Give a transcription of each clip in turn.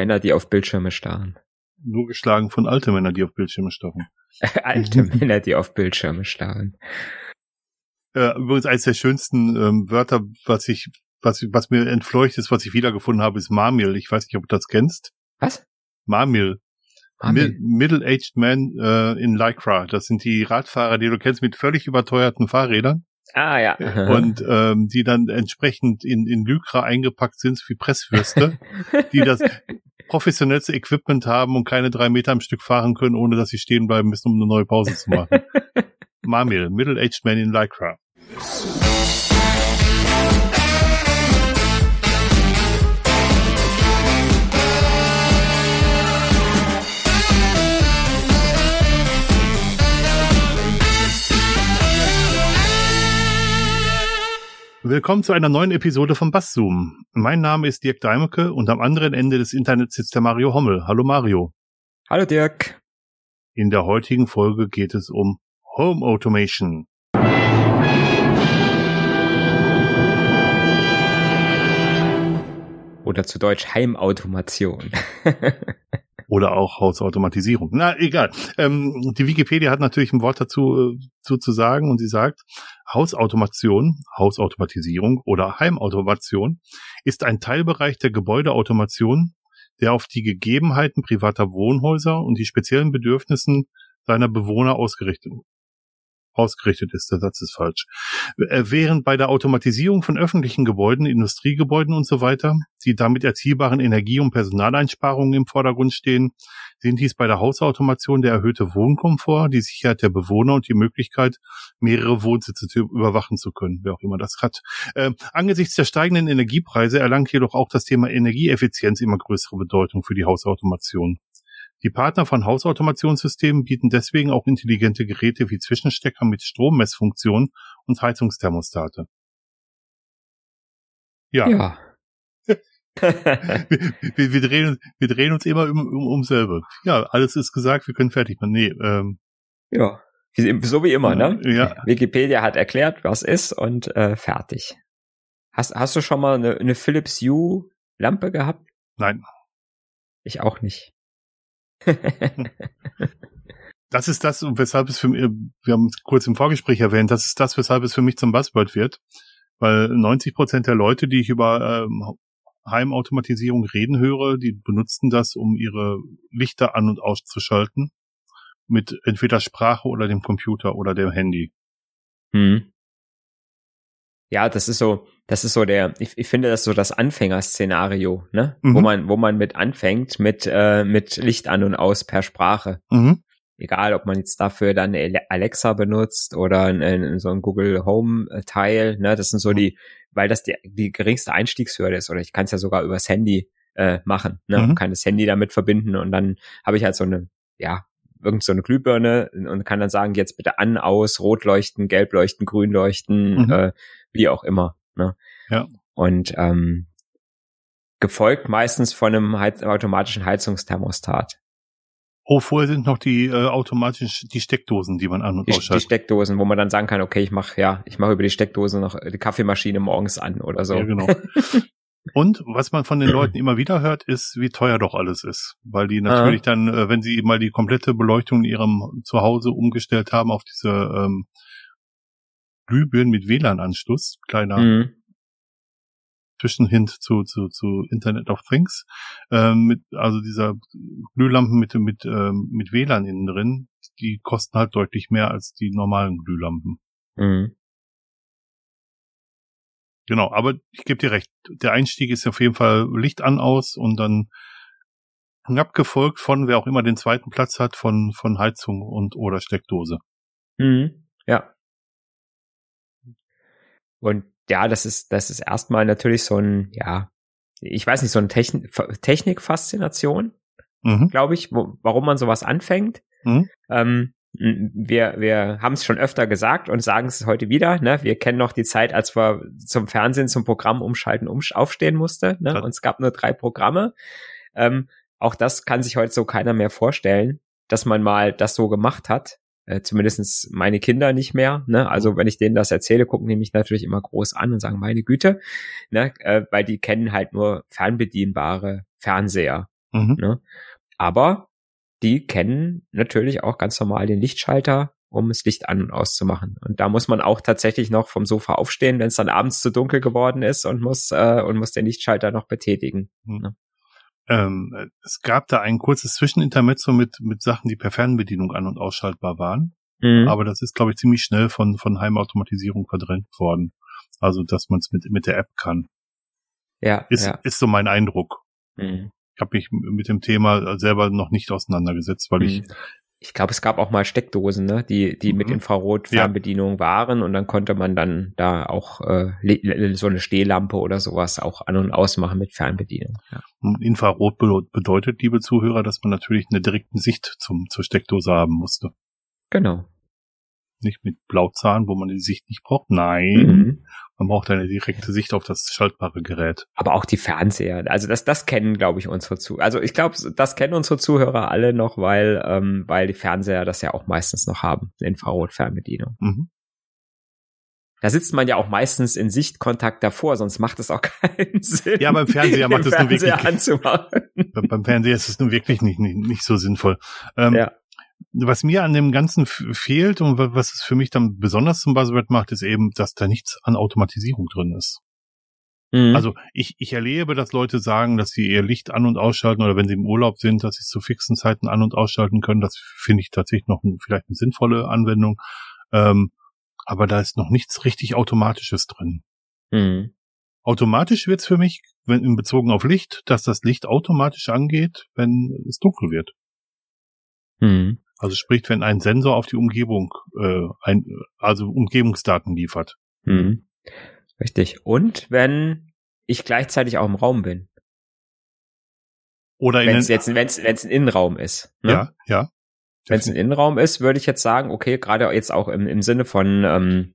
Männer, die auf Bildschirme starren. Nur geschlagen von alte Männer, die auf Bildschirme starren. alte Männer, die auf Bildschirme starren. Äh, übrigens eines der schönsten ähm, Wörter, was ich, was, was mir entfleucht ist, was ich wiedergefunden habe, ist Marmil. Ich weiß nicht, ob du das kennst. Was? Marmil. Marmil. Middle-aged Man äh, in Lycra. Das sind die Radfahrer, die du kennst, mit völlig überteuerten Fahrrädern. Ah ja. Und ähm, die dann entsprechend in, in Lycra eingepackt sind wie Presswürste, die das professionellste Equipment haben und keine drei Meter am Stück fahren können, ohne dass sie stehen bleiben müssen, um eine neue Pause zu machen. Marmil, Middle-aged Man in Lycra. Willkommen zu einer neuen Episode von Basszoom. Mein Name ist Dirk Deimeke und am anderen Ende des Internets sitzt der Mario Hommel. Hallo Mario. Hallo Dirk. In der heutigen Folge geht es um Home Automation. Oder zu Deutsch Heimautomation. Oder auch Hausautomatisierung. Na, egal. Ähm, die Wikipedia hat natürlich ein Wort dazu äh, zu, zu sagen und sie sagt, Hausautomation, Hausautomatisierung oder Heimautomation ist ein Teilbereich der Gebäudeautomation, der auf die Gegebenheiten privater Wohnhäuser und die speziellen Bedürfnissen seiner Bewohner ausgerichtet ausgerichtet ist. Der Satz ist falsch. Äh, während bei der Automatisierung von öffentlichen Gebäuden, Industriegebäuden und so weiter, die damit erzielbaren Energie- und Personaleinsparungen im Vordergrund stehen, sind dies bei der Hausautomation der erhöhte Wohnkomfort, die Sicherheit der Bewohner und die Möglichkeit, mehrere Wohnsitze zu überwachen zu können, wer auch immer das hat. Äh, angesichts der steigenden Energiepreise erlangt jedoch auch das Thema Energieeffizienz immer größere Bedeutung für die Hausautomation. Die Partner von Hausautomationssystemen bieten deswegen auch intelligente Geräte wie Zwischenstecker mit Strommessfunktion und Heizungsthermostate. Ja. ja. wir, wir, wir, drehen, wir drehen uns immer um, um, um selber. Ja, alles ist gesagt, wir können fertig machen. Nee, ähm, ja, so wie immer, ne? Ja. Wikipedia hat erklärt, was ist und äh, fertig. Hast, hast du schon mal eine, eine Philips Hue Lampe gehabt? Nein. Ich auch nicht. das ist das, weshalb es für mich, wir haben es kurz im Vorgespräch erwähnt, das ist das, weshalb es für mich zum Buzzword wird. Weil 90 Prozent der Leute, die ich über ähm, Heimautomatisierung reden höre, die benutzen das, um ihre Lichter an- und auszuschalten. Mit entweder Sprache oder dem Computer oder dem Handy. Hm. Ja, das ist so, das ist so der, ich, ich finde das so das Anfängerszenario, ne? Mhm. Wo man, wo man mit anfängt, mit, äh, mit Licht an und aus per Sprache. Mhm. Egal, ob man jetzt dafür dann Alexa benutzt oder ein, so ein Google Home Teil, ne? Das sind so mhm. die, weil das die, die geringste Einstiegshürde ist, oder ich kann es ja sogar übers Handy äh, machen, ne? Mhm. Kann das Handy damit verbinden und dann habe ich halt so eine, ja, irgend so eine Glühbirne und kann dann sagen, jetzt bitte an, aus, rot leuchten, gelb leuchten, grün leuchten, mhm. äh, wie auch immer. Ne? Ja. Und ähm, gefolgt meistens von einem Heiz automatischen Heizungsthermostat. Oh, vorher sind noch die äh, automatisch die Steckdosen, die man an und die, ausschaltet. Die Steckdosen, wo man dann sagen kann, okay, ich mache ja, ich mache über die Steckdose noch die Kaffeemaschine morgens an oder so. Ja, genau. Und was man von den Leuten immer wieder hört, ist, wie teuer doch alles ist. Weil die natürlich ah. dann, äh, wenn sie mal die komplette Beleuchtung in ihrem Zuhause umgestellt haben auf diese ähm, Glühbirnen mit WLAN-Anschluss, kleiner mhm. Zwischenhint zu, zu, zu Internet of Things, ähm, mit, also dieser Glühlampen mit, mit, ähm, mit WLAN innen drin, die kosten halt deutlich mehr als die normalen Glühlampen. Mhm. Genau, aber ich gebe dir recht, der Einstieg ist auf jeden Fall Licht an aus und dann knapp gefolgt von, wer auch immer den zweiten Platz hat, von, von Heizung und oder Steckdose. Mhm. Ja. Und ja, das ist, das ist erstmal natürlich so ein, ja, ich weiß nicht, so eine Techn Technikfaszination, mhm. glaube ich, wo, warum man sowas anfängt. Mhm. Ähm, wir, wir haben es schon öfter gesagt und sagen es heute wieder. Ne? Wir kennen noch die Zeit, als wir zum Fernsehen, zum Programm umschalten, um, aufstehen musste. Ne? Und es gab nur drei Programme. Ähm, auch das kann sich heute so keiner mehr vorstellen, dass man mal das so gemacht hat äh, zumindestens meine Kinder nicht mehr. Ne? Also wenn ich denen das erzähle, gucken die mich natürlich immer groß an und sagen, meine Güte, ne? äh, weil die kennen halt nur fernbedienbare Fernseher. Mhm. Ne? Aber die kennen natürlich auch ganz normal den Lichtschalter, um das Licht an und auszumachen. Und da muss man auch tatsächlich noch vom Sofa aufstehen, wenn es dann abends zu dunkel geworden ist und muss äh, und muss den Lichtschalter noch betätigen. Mhm. Ne? Ähm, es gab da ein kurzes Zwischenintermezzo mit mit Sachen, die per Fernbedienung an und ausschaltbar waren. Mhm. Aber das ist, glaube ich, ziemlich schnell von von Heimautomatisierung verdrängt worden. Also, dass man es mit mit der App kann. Ja, ist ja. ist so mein Eindruck. Mhm. Ich habe mich mit dem Thema selber noch nicht auseinandergesetzt, weil mhm. ich ich glaube, es gab auch mal Steckdosen, ne, die, die mhm. mit Infrarot-Fernbedienung ja. waren und dann konnte man dann da auch äh, so eine Stehlampe oder sowas auch an- und ausmachen mit Fernbedienung. Ja. Infrarot bedeutet, liebe Zuhörer, dass man natürlich eine direkte Sicht zum, zur Steckdose haben musste. Genau. Nicht mit Blauzahn, wo man die Sicht nicht braucht. Nein. Mhm. Man braucht eine direkte Sicht auf das schaltbare Gerät. Aber auch die Fernseher. Also das, das kennen, glaube ich, unsere Zuhörer. Also ich glaube, das kennen unsere Zuhörer alle noch, weil, ähm, weil die Fernseher das ja auch meistens noch haben, Infrarot-Fernbedienung. Mhm. Da sitzt man ja auch meistens in Sichtkontakt davor, sonst macht es auch keinen Sinn. Ja, beim Fernseher macht es nur wirklich. Anzumachen. Beim Fernseher ist es nun wirklich nicht, nicht, nicht so sinnvoll. Ähm, ja was mir an dem Ganzen fehlt und was es für mich dann besonders zum Buzzword macht, ist eben, dass da nichts an Automatisierung drin ist. Mhm. Also ich, ich erlebe, dass Leute sagen, dass sie ihr Licht an- und ausschalten oder wenn sie im Urlaub sind, dass sie es zu fixen Zeiten an- und ausschalten können. Das finde ich tatsächlich noch ein, vielleicht eine sinnvolle Anwendung. Ähm, aber da ist noch nichts richtig Automatisches drin. Mhm. Automatisch wird's für mich, wenn in Bezogen auf Licht, dass das Licht automatisch angeht, wenn es dunkel wird. Mhm. Also sprich, wenn ein Sensor auf die Umgebung, äh, ein, also Umgebungsdaten liefert. Mhm. Richtig. Und wenn ich gleichzeitig auch im Raum bin. Oder wenn es jetzt wenn's, wenn's ein Innenraum ist. Ne? Ja, ja. Wenn es ein Innenraum ist, würde ich jetzt sagen, okay, gerade jetzt auch im, im Sinne von ähm,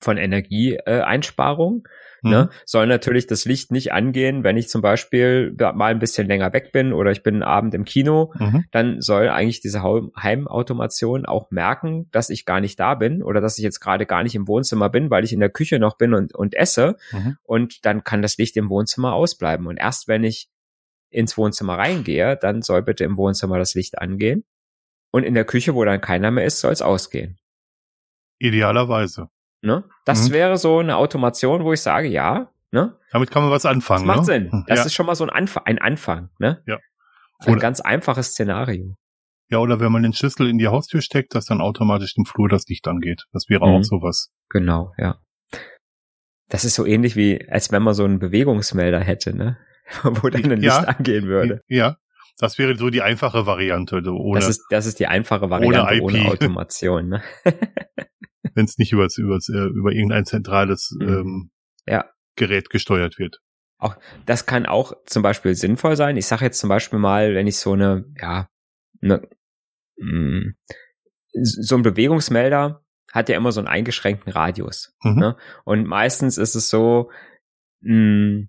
von Energieeinsparung, Ne? Mhm. Ne, soll natürlich das Licht nicht angehen, wenn ich zum Beispiel mal ein bisschen länger weg bin oder ich bin einen Abend im Kino, mhm. dann soll eigentlich diese Heimautomation auch merken, dass ich gar nicht da bin oder dass ich jetzt gerade gar nicht im Wohnzimmer bin, weil ich in der Küche noch bin und, und esse. Mhm. Und dann kann das Licht im Wohnzimmer ausbleiben. Und erst wenn ich ins Wohnzimmer reingehe, dann soll bitte im Wohnzimmer das Licht angehen. Und in der Küche, wo dann keiner mehr ist, soll es ausgehen. Idealerweise. Ne? Das mhm. wäre so eine Automation, wo ich sage, ja, ne? Damit kann man was anfangen. Das macht ne? Sinn. Hm, das ja. ist schon mal so ein, Anf ein Anfang, ne? Ja. Ein ganz einfaches Szenario. Ja, oder wenn man den Schlüssel in die Haustür steckt, dass dann automatisch im Flur das Licht angeht. Das wäre mhm. auch sowas. Genau, ja. Das ist so ähnlich wie, als wenn man so einen Bewegungsmelder hätte, ne? Wo dann ein Licht angehen würde. Ja. Das wäre so die einfache Variante. Ohne, das, ist, das ist die einfache Variante ohne, ohne Automation. Ne? wenn es nicht übers, übers, äh, über irgendein zentrales mhm. ähm, ja. Gerät gesteuert wird. Auch das kann auch zum Beispiel sinnvoll sein. Ich sage jetzt zum Beispiel mal, wenn ich so eine, ja, eine, mh, mm, so ein Bewegungsmelder hat ja immer so einen eingeschränkten Radius. Mhm. Ne? Und meistens ist es so, mh, mm,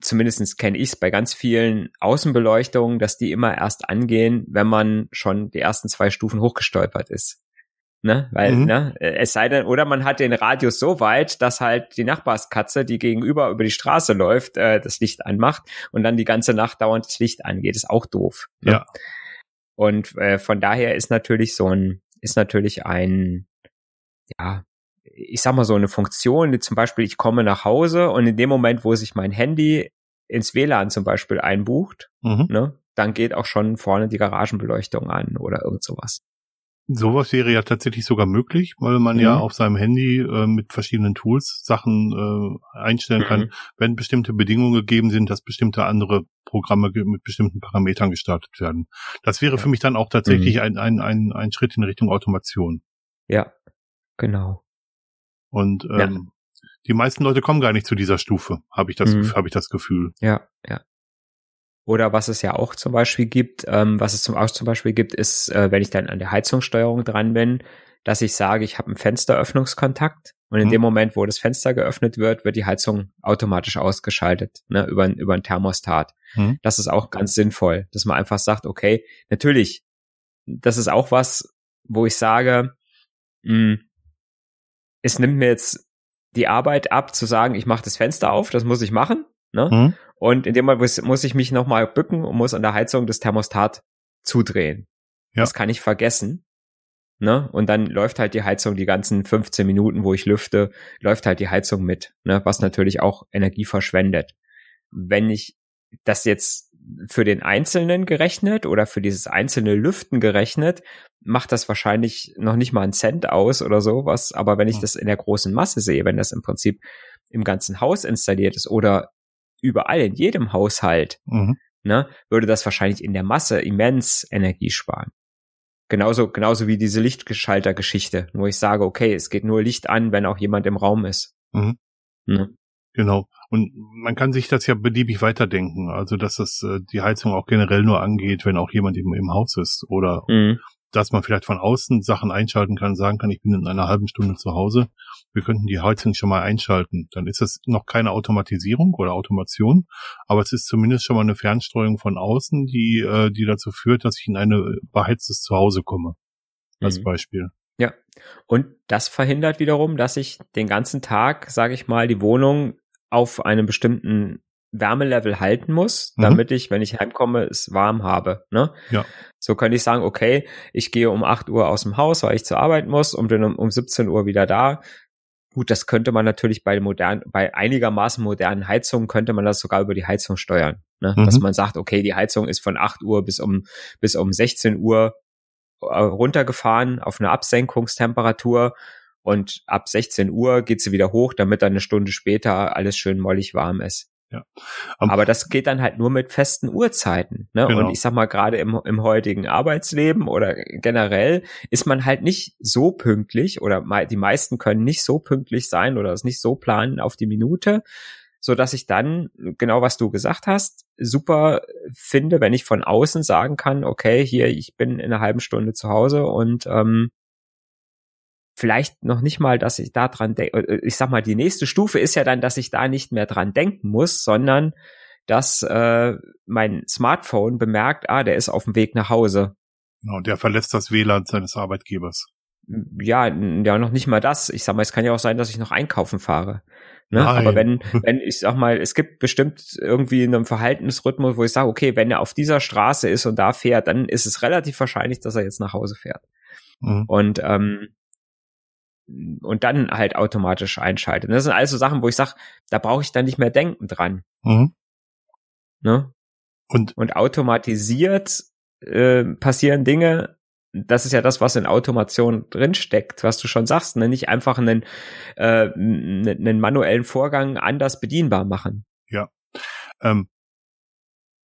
zumindest kenne ich es bei ganz vielen Außenbeleuchtungen, dass die immer erst angehen, wenn man schon die ersten zwei Stufen hochgestolpert ist. Ne? Weil, mhm. ne, es sei denn, oder man hat den Radius so weit, dass halt die Nachbarskatze, die gegenüber über die Straße läuft, äh, das Licht anmacht und dann die ganze Nacht dauernd das Licht angeht. Ist auch doof. Ne? Ja. Und äh, von daher ist natürlich so ein, ist natürlich ein, ja, ich sag mal so eine Funktion, die zum Beispiel, ich komme nach Hause und in dem Moment, wo sich mein Handy ins WLAN zum Beispiel einbucht, mhm. ne, dann geht auch schon vorne die Garagenbeleuchtung an oder irgend sowas. Sowas wäre ja tatsächlich sogar möglich, weil man mhm. ja auf seinem Handy äh, mit verschiedenen Tools Sachen äh, einstellen mhm. kann, wenn bestimmte Bedingungen gegeben sind, dass bestimmte andere Programme mit bestimmten Parametern gestartet werden. Das wäre ja. für mich dann auch tatsächlich mhm. ein, ein, ein, ein Schritt in Richtung Automation. Ja, genau. Und ähm, ja. die meisten Leute kommen gar nicht zu dieser Stufe, habe ich das, mhm. habe ich das Gefühl. Ja, ja. Oder was es ja auch zum Beispiel gibt, ähm, was es zum, auch zum Beispiel gibt, ist, äh, wenn ich dann an der Heizungssteuerung dran bin, dass ich sage, ich habe einen Fensteröffnungskontakt und in mhm. dem Moment, wo das Fenster geöffnet wird, wird die Heizung automatisch ausgeschaltet, ne, über, über ein Thermostat. Mhm. Das ist auch ganz sinnvoll, dass man einfach sagt, okay, natürlich, das ist auch was, wo ich sage, mh, hm, es nimmt mir jetzt die Arbeit ab, zu sagen, ich mache das Fenster auf, das muss ich machen, ne? Mhm. Und in dem Moment muss, ich mich nochmal bücken und muss an der Heizung das Thermostat zudrehen. Ja. Das kann ich vergessen. Ne? Und dann läuft halt die Heizung die ganzen 15 Minuten, wo ich lüfte, läuft halt die Heizung mit, ne? was natürlich auch Energie verschwendet. Wenn ich das jetzt für den Einzelnen gerechnet oder für dieses einzelne Lüften gerechnet, macht das wahrscheinlich noch nicht mal einen Cent aus oder sowas. Aber wenn ich das in der großen Masse sehe, wenn das im Prinzip im ganzen Haus installiert ist oder überall in jedem Haushalt, mhm. ne, würde das wahrscheinlich in der Masse immens Energie sparen. Genauso, genauso wie diese Lichtgeschalter-Geschichte, wo ich sage, okay, es geht nur Licht an, wenn auch jemand im Raum ist. Mhm. Ne? Genau. Und man kann sich das ja beliebig weiterdenken. Also, dass das äh, die Heizung auch generell nur angeht, wenn auch jemand im, im Haus ist. Oder mhm dass man vielleicht von außen Sachen einschalten kann, sagen kann, ich bin in einer halben Stunde zu Hause, wir könnten die Heizung schon mal einschalten. Dann ist das noch keine Automatisierung oder Automation, aber es ist zumindest schon mal eine Fernsteuerung von außen, die, äh, die dazu führt, dass ich in eine beheiztes Zuhause komme. Als mhm. Beispiel. Ja. Und das verhindert wiederum, dass ich den ganzen Tag, sage ich mal, die Wohnung auf einem bestimmten Wärmelevel halten muss, mhm. damit ich, wenn ich heimkomme, es warm habe. Ne? Ja. So könnte ich sagen, okay, ich gehe um 8 Uhr aus dem Haus, weil ich zur Arbeit muss und bin um, um 17 Uhr wieder da. Gut, das könnte man natürlich bei modernen, bei einigermaßen modernen Heizungen könnte man das sogar über die Heizung steuern. Ne? Mhm. Dass man sagt, okay, die Heizung ist von 8 Uhr bis um, bis um 16 Uhr äh, runtergefahren auf eine Absenkungstemperatur und ab 16 Uhr geht sie wieder hoch, damit dann eine Stunde später alles schön mollig warm ist. Ja. Um, Aber das geht dann halt nur mit festen Uhrzeiten. Ne? Genau. Und ich sag mal, gerade im, im heutigen Arbeitsleben oder generell ist man halt nicht so pünktlich oder die meisten können nicht so pünktlich sein oder es nicht so planen auf die Minute, so dass ich dann, genau was du gesagt hast, super finde, wenn ich von außen sagen kann, okay, hier, ich bin in einer halben Stunde zu Hause und ähm, vielleicht noch nicht mal, dass ich da dran denke. Äh, ich sag mal, die nächste Stufe ist ja dann, dass ich da nicht mehr dran denken muss, sondern dass äh, mein Smartphone bemerkt, ah, der ist auf dem Weg nach Hause. Genau, der verletzt das WLAN seines Arbeitgebers. Ja, ja, noch nicht mal das. Ich sag mal, es kann ja auch sein, dass ich noch einkaufen fahre. Ne? Aber wenn, wenn ich sag mal, es gibt bestimmt irgendwie einen Verhaltensrhythmus, wo ich sage, okay, wenn er auf dieser Straße ist und da fährt, dann ist es relativ wahrscheinlich, dass er jetzt nach Hause fährt. Mhm. Und ähm, und dann halt automatisch einschaltet. das sind also Sachen, wo ich sage, da brauche ich dann nicht mehr denken dran. Mhm. Ne? Und, und automatisiert äh, passieren Dinge, das ist ja das, was in Automation drinsteckt, was du schon sagst, ne? nicht einfach einen, äh, einen manuellen Vorgang anders bedienbar machen. Ja. Ähm,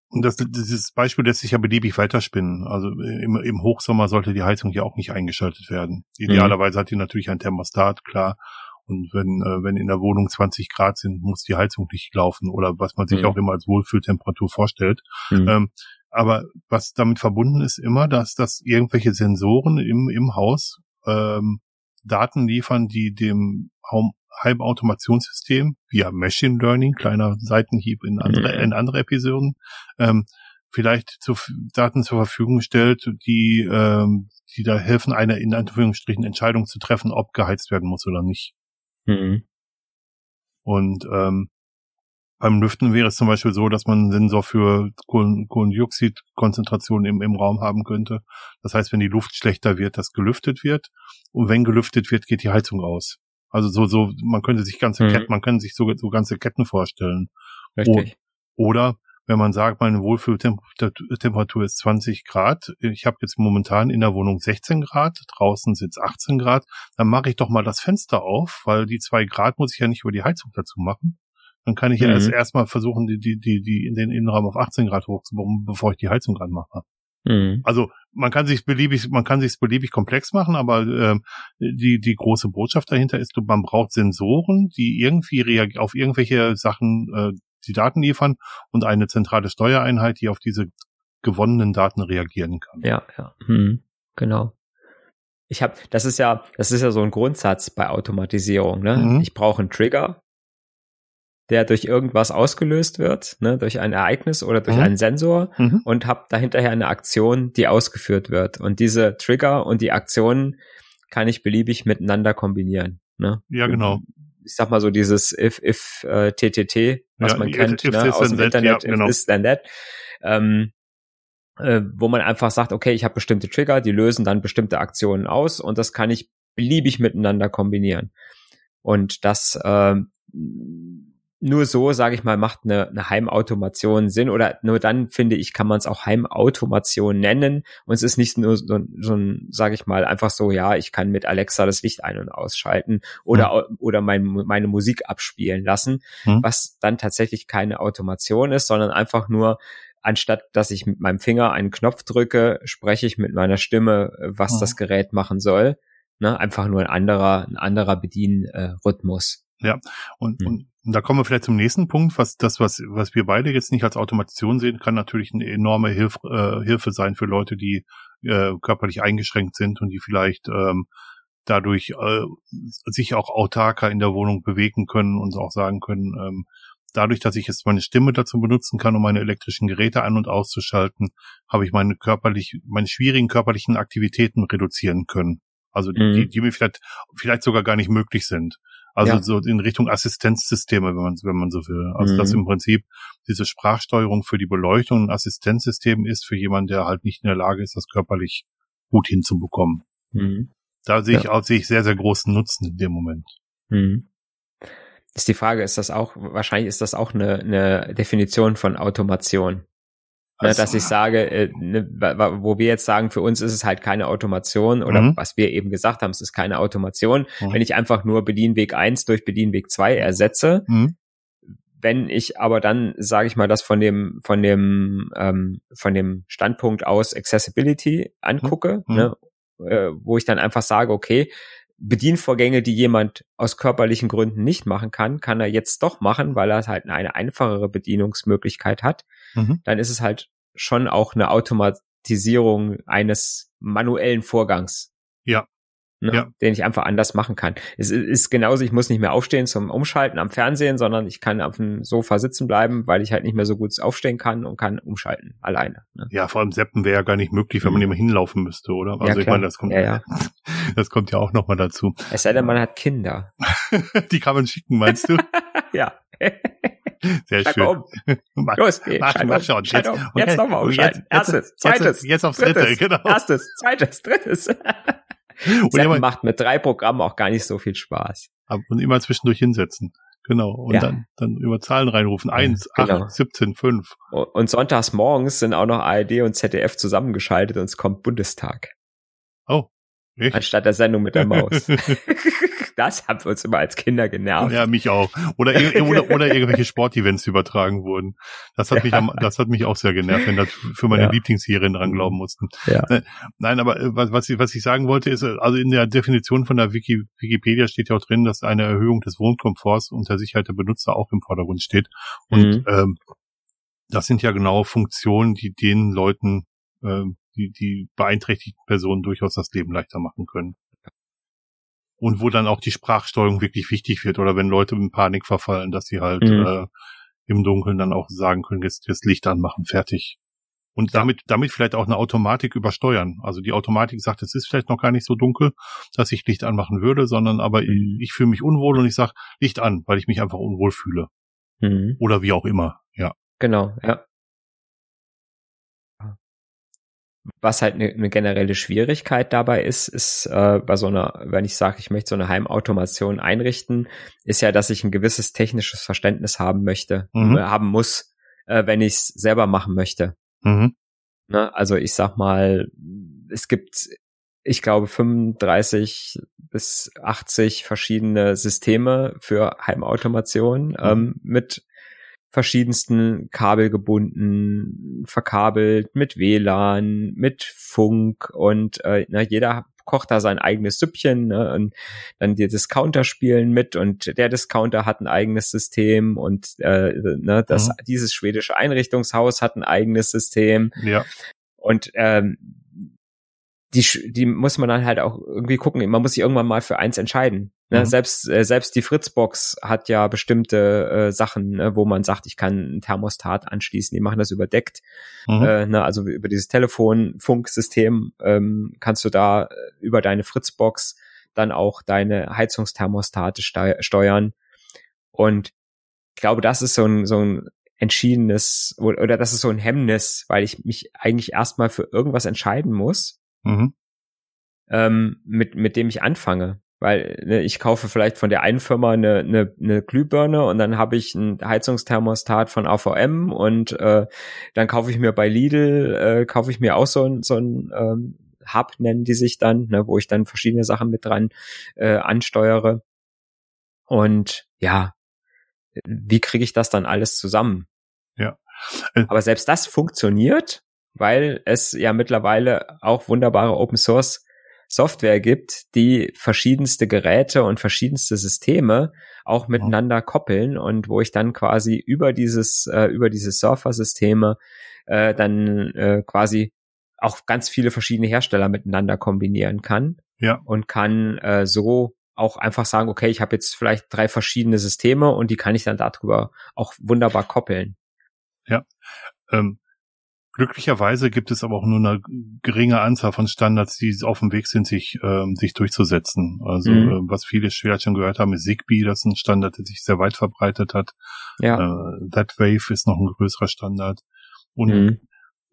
und das, dieses Beispiel lässt sich ja beliebig weiterspinnen. Also im, im Hochsommer sollte die Heizung ja auch nicht eingeschaltet werden. Idealerweise mhm. hat die natürlich ein Thermostat, klar. Und wenn, äh, wenn in der Wohnung 20 Grad sind, muss die Heizung nicht laufen oder was man sich mhm. auch immer als Wohlfühltemperatur vorstellt. Mhm. Ähm, aber was damit verbunden ist immer, dass, dass irgendwelche Sensoren im, im Haus ähm, Daten liefern, die dem Home, Heimautomationssystem via Machine Learning, kleiner Seitenhieb in andere, mhm. in andere Episoden, ähm, vielleicht zu, Daten zur Verfügung stellt, die, ähm, die da helfen, eine in Anführungsstrichen Entscheidung zu treffen, ob geheizt werden muss oder nicht. Mhm. Und ähm, beim Lüften wäre es zum Beispiel so, dass man einen Sensor für Kohlendioxidkonzentration im, im Raum haben könnte. Das heißt, wenn die Luft schlechter wird, dass gelüftet wird. Und wenn gelüftet wird, geht die Heizung aus. Also so, so, man könnte sich ganze mhm. Ketten, man könnte sich so, so ganze Ketten vorstellen. Richtig. oder wenn man sagt, meine Wohlfühltemperatur ist 20 Grad, ich habe jetzt momentan in der Wohnung 16 Grad, draußen sitzt 18 Grad, dann mache ich doch mal das Fenster auf, weil die zwei Grad muss ich ja nicht über die Heizung dazu machen. Dann kann ich mhm. ja erst erstmal versuchen, die, die, die, die in den Innenraum auf 18 Grad hochzubauen, bevor ich die Heizung anmache. Mhm. Also man kann sich beliebig, man kann sich beliebig komplex machen, aber äh, die die große Botschaft dahinter ist, man braucht Sensoren, die irgendwie auf irgendwelche Sachen äh, die Daten liefern und eine zentrale Steuereinheit, die auf diese gewonnenen Daten reagieren kann. Ja, ja, hm, genau. Ich habe, das ist ja, das ist ja so ein Grundsatz bei Automatisierung. Ne? Mhm. Ich brauche einen Trigger, der durch irgendwas ausgelöst wird, ne, durch ein Ereignis oder durch mhm. einen Sensor mhm. und habe dahinterher eine Aktion, die ausgeführt wird. Und diese Trigger und die Aktionen kann ich beliebig miteinander kombinieren. Ne? Ja, genau. ich sag mal so dieses if, if äh, TTT, was ja, man kennt if, if ne, aus dem Internet, ja, genau. if this then that. Ähm, äh, wo man einfach sagt, okay, ich habe bestimmte Trigger, die lösen dann bestimmte Aktionen aus und das kann ich beliebig miteinander kombinieren. Und das äh, nur so, sage ich mal, macht eine, eine Heimautomation Sinn oder nur dann, finde ich, kann man es auch Heimautomation nennen und es ist nicht nur so, so ein, sage ich mal, einfach so, ja, ich kann mit Alexa das Licht ein- und ausschalten oder, mhm. oder mein, meine Musik abspielen lassen, mhm. was dann tatsächlich keine Automation ist, sondern einfach nur, anstatt dass ich mit meinem Finger einen Knopf drücke, spreche ich mit meiner Stimme, was mhm. das Gerät machen soll. Ne? Einfach nur ein anderer, ein anderer Bedienrhythmus. Ja, und, mhm. und da kommen wir vielleicht zum nächsten Punkt, was das, was, was wir beide jetzt nicht als Automation sehen, kann natürlich eine enorme Hilf, äh, Hilfe sein für Leute, die äh, körperlich eingeschränkt sind und die vielleicht ähm, dadurch äh, sich auch autarker in der Wohnung bewegen können und auch sagen können, ähm, dadurch, dass ich jetzt meine Stimme dazu benutzen kann, um meine elektrischen Geräte an- und auszuschalten, habe ich meine körperlich, meine schwierigen körperlichen Aktivitäten reduzieren können. Also die, mhm. die, die mir vielleicht, vielleicht sogar gar nicht möglich sind. Also ja. so in Richtung Assistenzsysteme, wenn man, wenn man so will. Also mhm. dass im Prinzip diese Sprachsteuerung für die Beleuchtung ein Assistenzsystem ist für jemanden, der halt nicht in der Lage ist, das körperlich gut hinzubekommen. Mhm. Da sehe ja. ich auch, sehe ich sehr, sehr großen Nutzen in dem Moment. Mhm. Ist die Frage, ist das auch, wahrscheinlich ist das auch eine, eine Definition von Automation. Ne, also, dass ich sage, äh, ne, wo wir jetzt sagen, für uns ist es halt keine Automation oder mhm. was wir eben gesagt haben, es ist keine Automation, mhm. wenn ich einfach nur Bedienweg 1 durch Bedienweg 2 ersetze. Mhm. Wenn ich aber dann, sage ich mal, das von dem, von dem, ähm, von dem Standpunkt aus Accessibility angucke, mhm. ne, äh, wo ich dann einfach sage, okay, Bedienvorgänge, die jemand aus körperlichen Gründen nicht machen kann, kann er jetzt doch machen, weil er halt eine einfachere Bedienungsmöglichkeit hat. Mhm. Dann ist es halt schon auch eine Automatisierung eines manuellen Vorgangs. Ja ne, ja. den ich einfach anders machen kann. Es ist genauso, ich muss nicht mehr aufstehen zum Umschalten am Fernsehen, sondern ich kann auf dem Sofa sitzen bleiben, weil ich halt nicht mehr so gut aufstehen kann und kann umschalten alleine. Ne? Ja, vor allem Seppen wäre ja gar nicht möglich, wenn man mhm. immer hinlaufen müsste, oder? Also ja, ich meine, das kommt ja, ja. das kommt ja auch nochmal dazu. Es sei denn, man hat Kinder. Die kann man schicken, meinst du? ja. Sehr Schlag schön. Um. Mach, Los, geh, mach, mach schon. Jetzt, um. jetzt nochmal umschalten. Jetzt, Erstes, zweites, jetzt, jetzt aufs dritte, drittes, genau. Erstes, zweites, drittes. Und macht mit drei Programmen auch gar nicht so viel Spaß. Und immer zwischendurch hinsetzen. Genau. Und ja. dann, dann über Zahlen reinrufen. Eins, genau. acht, 17, fünf. Und sonntags morgens sind auch noch ARD und ZDF zusammengeschaltet und es kommt Bundestag. Echt? Anstatt der Sendung mit der Maus. das haben wir uns immer als Kinder genervt. Ja, mich auch. Oder, oder, oder irgendwelche Sportevents übertragen wurden. Das hat ja. mich am, das hat mich auch sehr genervt, wenn das für meine ja. Lieblingsserien dran glauben mussten. Ja. Äh, nein, aber äh, was, was, ich, was ich sagen wollte ist, äh, also in der Definition von der Wiki, Wikipedia steht ja auch drin, dass eine Erhöhung des Wohnkomforts und der Sicherheit der Benutzer auch im Vordergrund steht. Und mhm. ähm, das sind ja genau Funktionen, die den Leuten ähm, die, die beeinträchtigten Personen durchaus das Leben leichter machen können. Und wo dann auch die Sprachsteuerung wirklich wichtig wird oder wenn Leute in Panik verfallen, dass sie halt mhm. äh, im Dunkeln dann auch sagen können, jetzt, jetzt Licht anmachen, fertig. Und damit, damit vielleicht auch eine Automatik übersteuern. Also die Automatik sagt, es ist vielleicht noch gar nicht so dunkel, dass ich Licht anmachen würde, sondern aber mhm. ich, ich fühle mich unwohl und ich sage Licht an, weil ich mich einfach unwohl fühle. Mhm. Oder wie auch immer, ja. Genau, ja. Was halt eine, eine generelle Schwierigkeit dabei ist, ist äh, bei so einer, wenn ich sage, ich möchte so eine Heimautomation einrichten, ist ja, dass ich ein gewisses technisches Verständnis haben möchte, mhm. äh, haben muss, äh, wenn ich es selber machen möchte. Mhm. Ne? Also ich sag mal, es gibt, ich glaube, 35 bis 80 verschiedene Systeme für Heimautomation mhm. ähm, mit verschiedensten Kabel gebunden, verkabelt, mit WLAN, mit Funk und äh, na, jeder kocht da sein eigenes Süppchen ne, und dann die Discounter spielen mit und der Discounter hat ein eigenes System und äh, ne, das, mhm. dieses schwedische Einrichtungshaus hat ein eigenes System. Ja. Und ähm, die, die muss man dann halt auch irgendwie gucken. Man muss sich irgendwann mal für eins entscheiden. Ne? Mhm. Selbst, äh, selbst die Fritzbox hat ja bestimmte äh, Sachen, ne, wo man sagt, ich kann ein Thermostat anschließen. Die machen das überdeckt. Mhm. Äh, ne, also über dieses Telefon-Funksystem ähm, kannst du da äh, über deine Fritzbox dann auch deine Heizungsthermostate steuern. Und ich glaube, das ist so ein, so ein entschiedenes oder das ist so ein Hemmnis, weil ich mich eigentlich erstmal für irgendwas entscheiden muss, mhm. ähm, mit, mit dem ich anfange. Weil ne, ich kaufe vielleicht von der einen Firma eine, eine, eine Glühbirne und dann habe ich ein Heizungsthermostat von AVM und äh, dann kaufe ich mir bei Lidl, äh, kaufe ich mir auch so ein, so ein ähm, Hub, nennen die sich dann, ne, wo ich dann verschiedene Sachen mit dran äh, ansteuere. Und ja, wie kriege ich das dann alles zusammen? Ja. Äh, Aber selbst das funktioniert, weil es ja mittlerweile auch wunderbare Open Source Software gibt, die verschiedenste Geräte und verschiedenste Systeme auch miteinander koppeln und wo ich dann quasi über dieses äh, über diese Surfer-Systeme äh, dann äh, quasi auch ganz viele verschiedene Hersteller miteinander kombinieren kann ja. und kann äh, so auch einfach sagen, okay, ich habe jetzt vielleicht drei verschiedene Systeme und die kann ich dann darüber auch wunderbar koppeln. Ja. Ähm, glücklicherweise gibt es aber auch nur eine geringe Anzahl von Standards, die auf dem Weg sind, sich, ähm, sich durchzusetzen. Also mhm. äh, was viele vielleicht schon gehört haben, ist Zigbee, das ist ein Standard, der sich sehr weit verbreitet hat. Ja. Äh, That Wave ist noch ein größerer Standard. Und mhm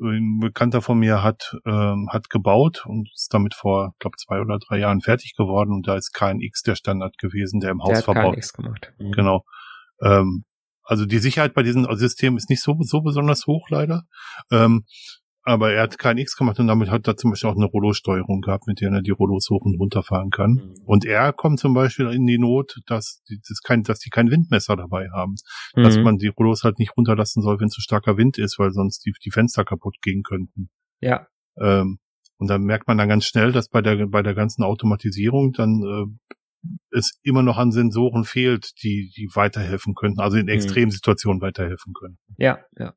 ein Bekannter von mir hat, ähm, hat gebaut und ist damit vor, glaube zwei oder drei Jahren fertig geworden und da ist KNX der Standard gewesen, der im der Haus hat verbaut. KNX gemacht. Mhm. Genau. Ähm, also die Sicherheit bei diesem System ist nicht so, so besonders hoch leider. Ähm, aber er hat kein X gemacht und damit hat er zum Beispiel auch eine Rollo-Steuerung gehabt, mit der er die Rollos hoch und runter fahren kann. Mhm. Und er kommt zum Beispiel in die Not, dass die, das kein, dass die kein Windmesser dabei haben. Mhm. Dass man die Rollos halt nicht runterlassen soll, wenn zu starker Wind ist, weil sonst die, die Fenster kaputt gehen könnten. Ja. Ähm, und da merkt man dann ganz schnell, dass bei der, bei der ganzen Automatisierung dann äh, es immer noch an Sensoren fehlt, die, die weiterhelfen könnten, also in mhm. Extremsituationen mhm. weiterhelfen können. Ja, ja.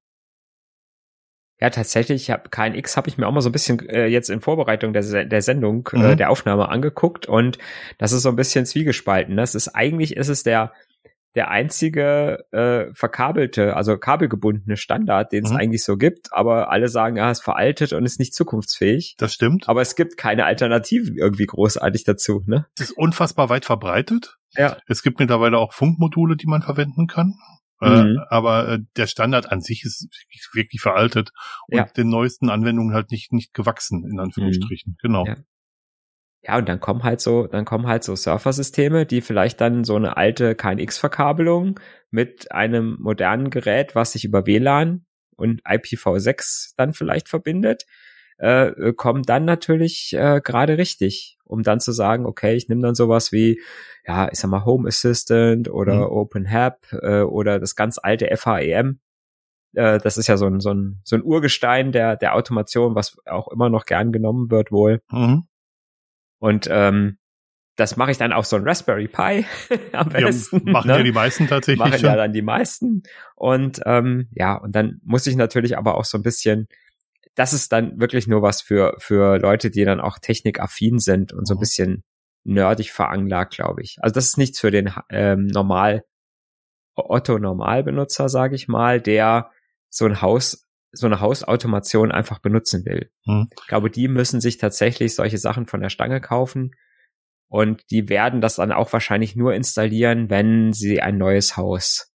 Ja, tatsächlich, ich hab, KNX habe ich mir auch mal so ein bisschen äh, jetzt in Vorbereitung der, der Sendung, äh, mhm. äh, der Aufnahme angeguckt und das ist so ein bisschen zwiegespalten. Das ist eigentlich ist es der der einzige äh, verkabelte, also kabelgebundene Standard, den es mhm. eigentlich so gibt, aber alle sagen, ja, ist veraltet und ist nicht zukunftsfähig. Das stimmt. Aber es gibt keine Alternativen irgendwie großartig dazu, ne? Es ist unfassbar weit verbreitet. Ja. Es gibt mittlerweile auch Funkmodule, die man verwenden kann. Äh, mhm. Aber äh, der Standard an sich ist wirklich, wirklich veraltet und ja. den neuesten Anwendungen halt nicht, nicht gewachsen, in Anführungsstrichen. Mhm. Genau. Ja. Ja. und dann kommen halt so, dann kommen halt so Surfer-Systeme, die vielleicht dann so eine alte KNX-Verkabelung mit einem modernen Gerät, was sich über WLAN und IPv6 dann vielleicht verbindet, äh, kommen dann natürlich äh, gerade richtig, um dann zu sagen, okay, ich nehme dann sowas wie, ja, ich sag mal Home Assistant oder mhm. OpenHAB äh, oder das ganz alte FHEM. Äh, das ist ja so ein, so ein, so ein Urgestein der, der Automation, was auch immer noch gern genommen wird wohl. Mhm. Und ähm, das mache ich dann auf so ein Raspberry Pi am besten. Ja, machen ne? ja die meisten tatsächlich. Machen schon. ja dann die meisten. Und ähm, ja, und dann muss ich natürlich aber auch so ein bisschen das ist dann wirklich nur was für, für Leute, die dann auch technikaffin sind und so ein mhm. bisschen nerdig veranlagt, glaube ich. Also das ist nichts für den ähm, normal Otto Normalbenutzer, sage ich mal, der so ein Haus so eine Hausautomation einfach benutzen will. Hm. Ich glaube, die müssen sich tatsächlich solche Sachen von der Stange kaufen und die werden das dann auch wahrscheinlich nur installieren, wenn sie ein neues Haus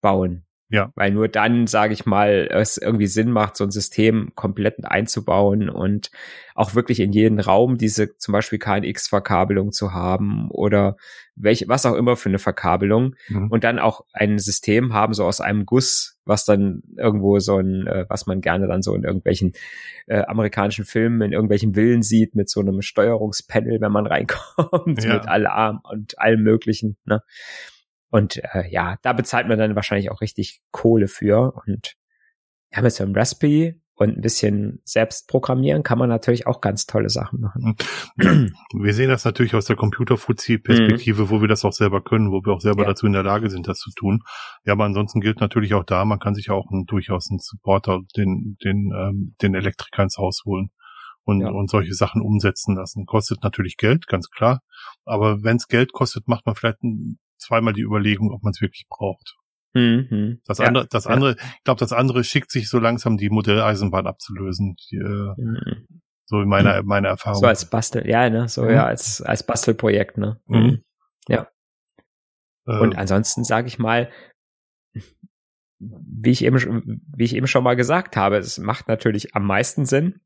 bauen. Ja. Weil nur dann, sage ich mal, es irgendwie Sinn macht, so ein System komplett einzubauen und auch wirklich in jeden Raum diese zum Beispiel KNX-Verkabelung zu haben oder welche, was auch immer für eine Verkabelung mhm. und dann auch ein System haben, so aus einem Guss, was dann irgendwo so ein, äh, was man gerne dann so in irgendwelchen äh, amerikanischen Filmen, in irgendwelchen Villen sieht, mit so einem Steuerungspanel, wenn man reinkommt, ja. mit Alarm und allem möglichen. Ne? Und äh, ja, da bezahlt man dann wahrscheinlich auch richtig Kohle für. Und ja, mit so einem Raspberry und ein bisschen selbst programmieren kann man natürlich auch ganz tolle Sachen machen. Wir sehen das natürlich aus der Computerfuzzi-Perspektive, mhm. wo wir das auch selber können, wo wir auch selber ja. dazu in der Lage sind, das zu tun. Ja, aber ansonsten gilt natürlich auch da, man kann sich auch einen, durchaus einen Supporter, den, den, ähm, den Elektriker ins Haus holen und, ja. und solche Sachen umsetzen lassen. Kostet natürlich Geld, ganz klar. Aber wenn es Geld kostet, macht man vielleicht ein zweimal die Überlegung, ob man es wirklich braucht. Mhm. Das ja, andere, das ja. andere, ich glaube, das andere schickt sich so langsam die Modelleisenbahn abzulösen. Die, äh, mhm. So in meiner, meiner Erfahrung. So als Bastel, ja, ne, so mhm. ja, als, als Bastelprojekt, ne. Mhm. mhm. Ja. Äh, Und ansonsten sage ich mal, wie ich eben, wie ich eben schon mal gesagt habe, es macht natürlich am meisten Sinn,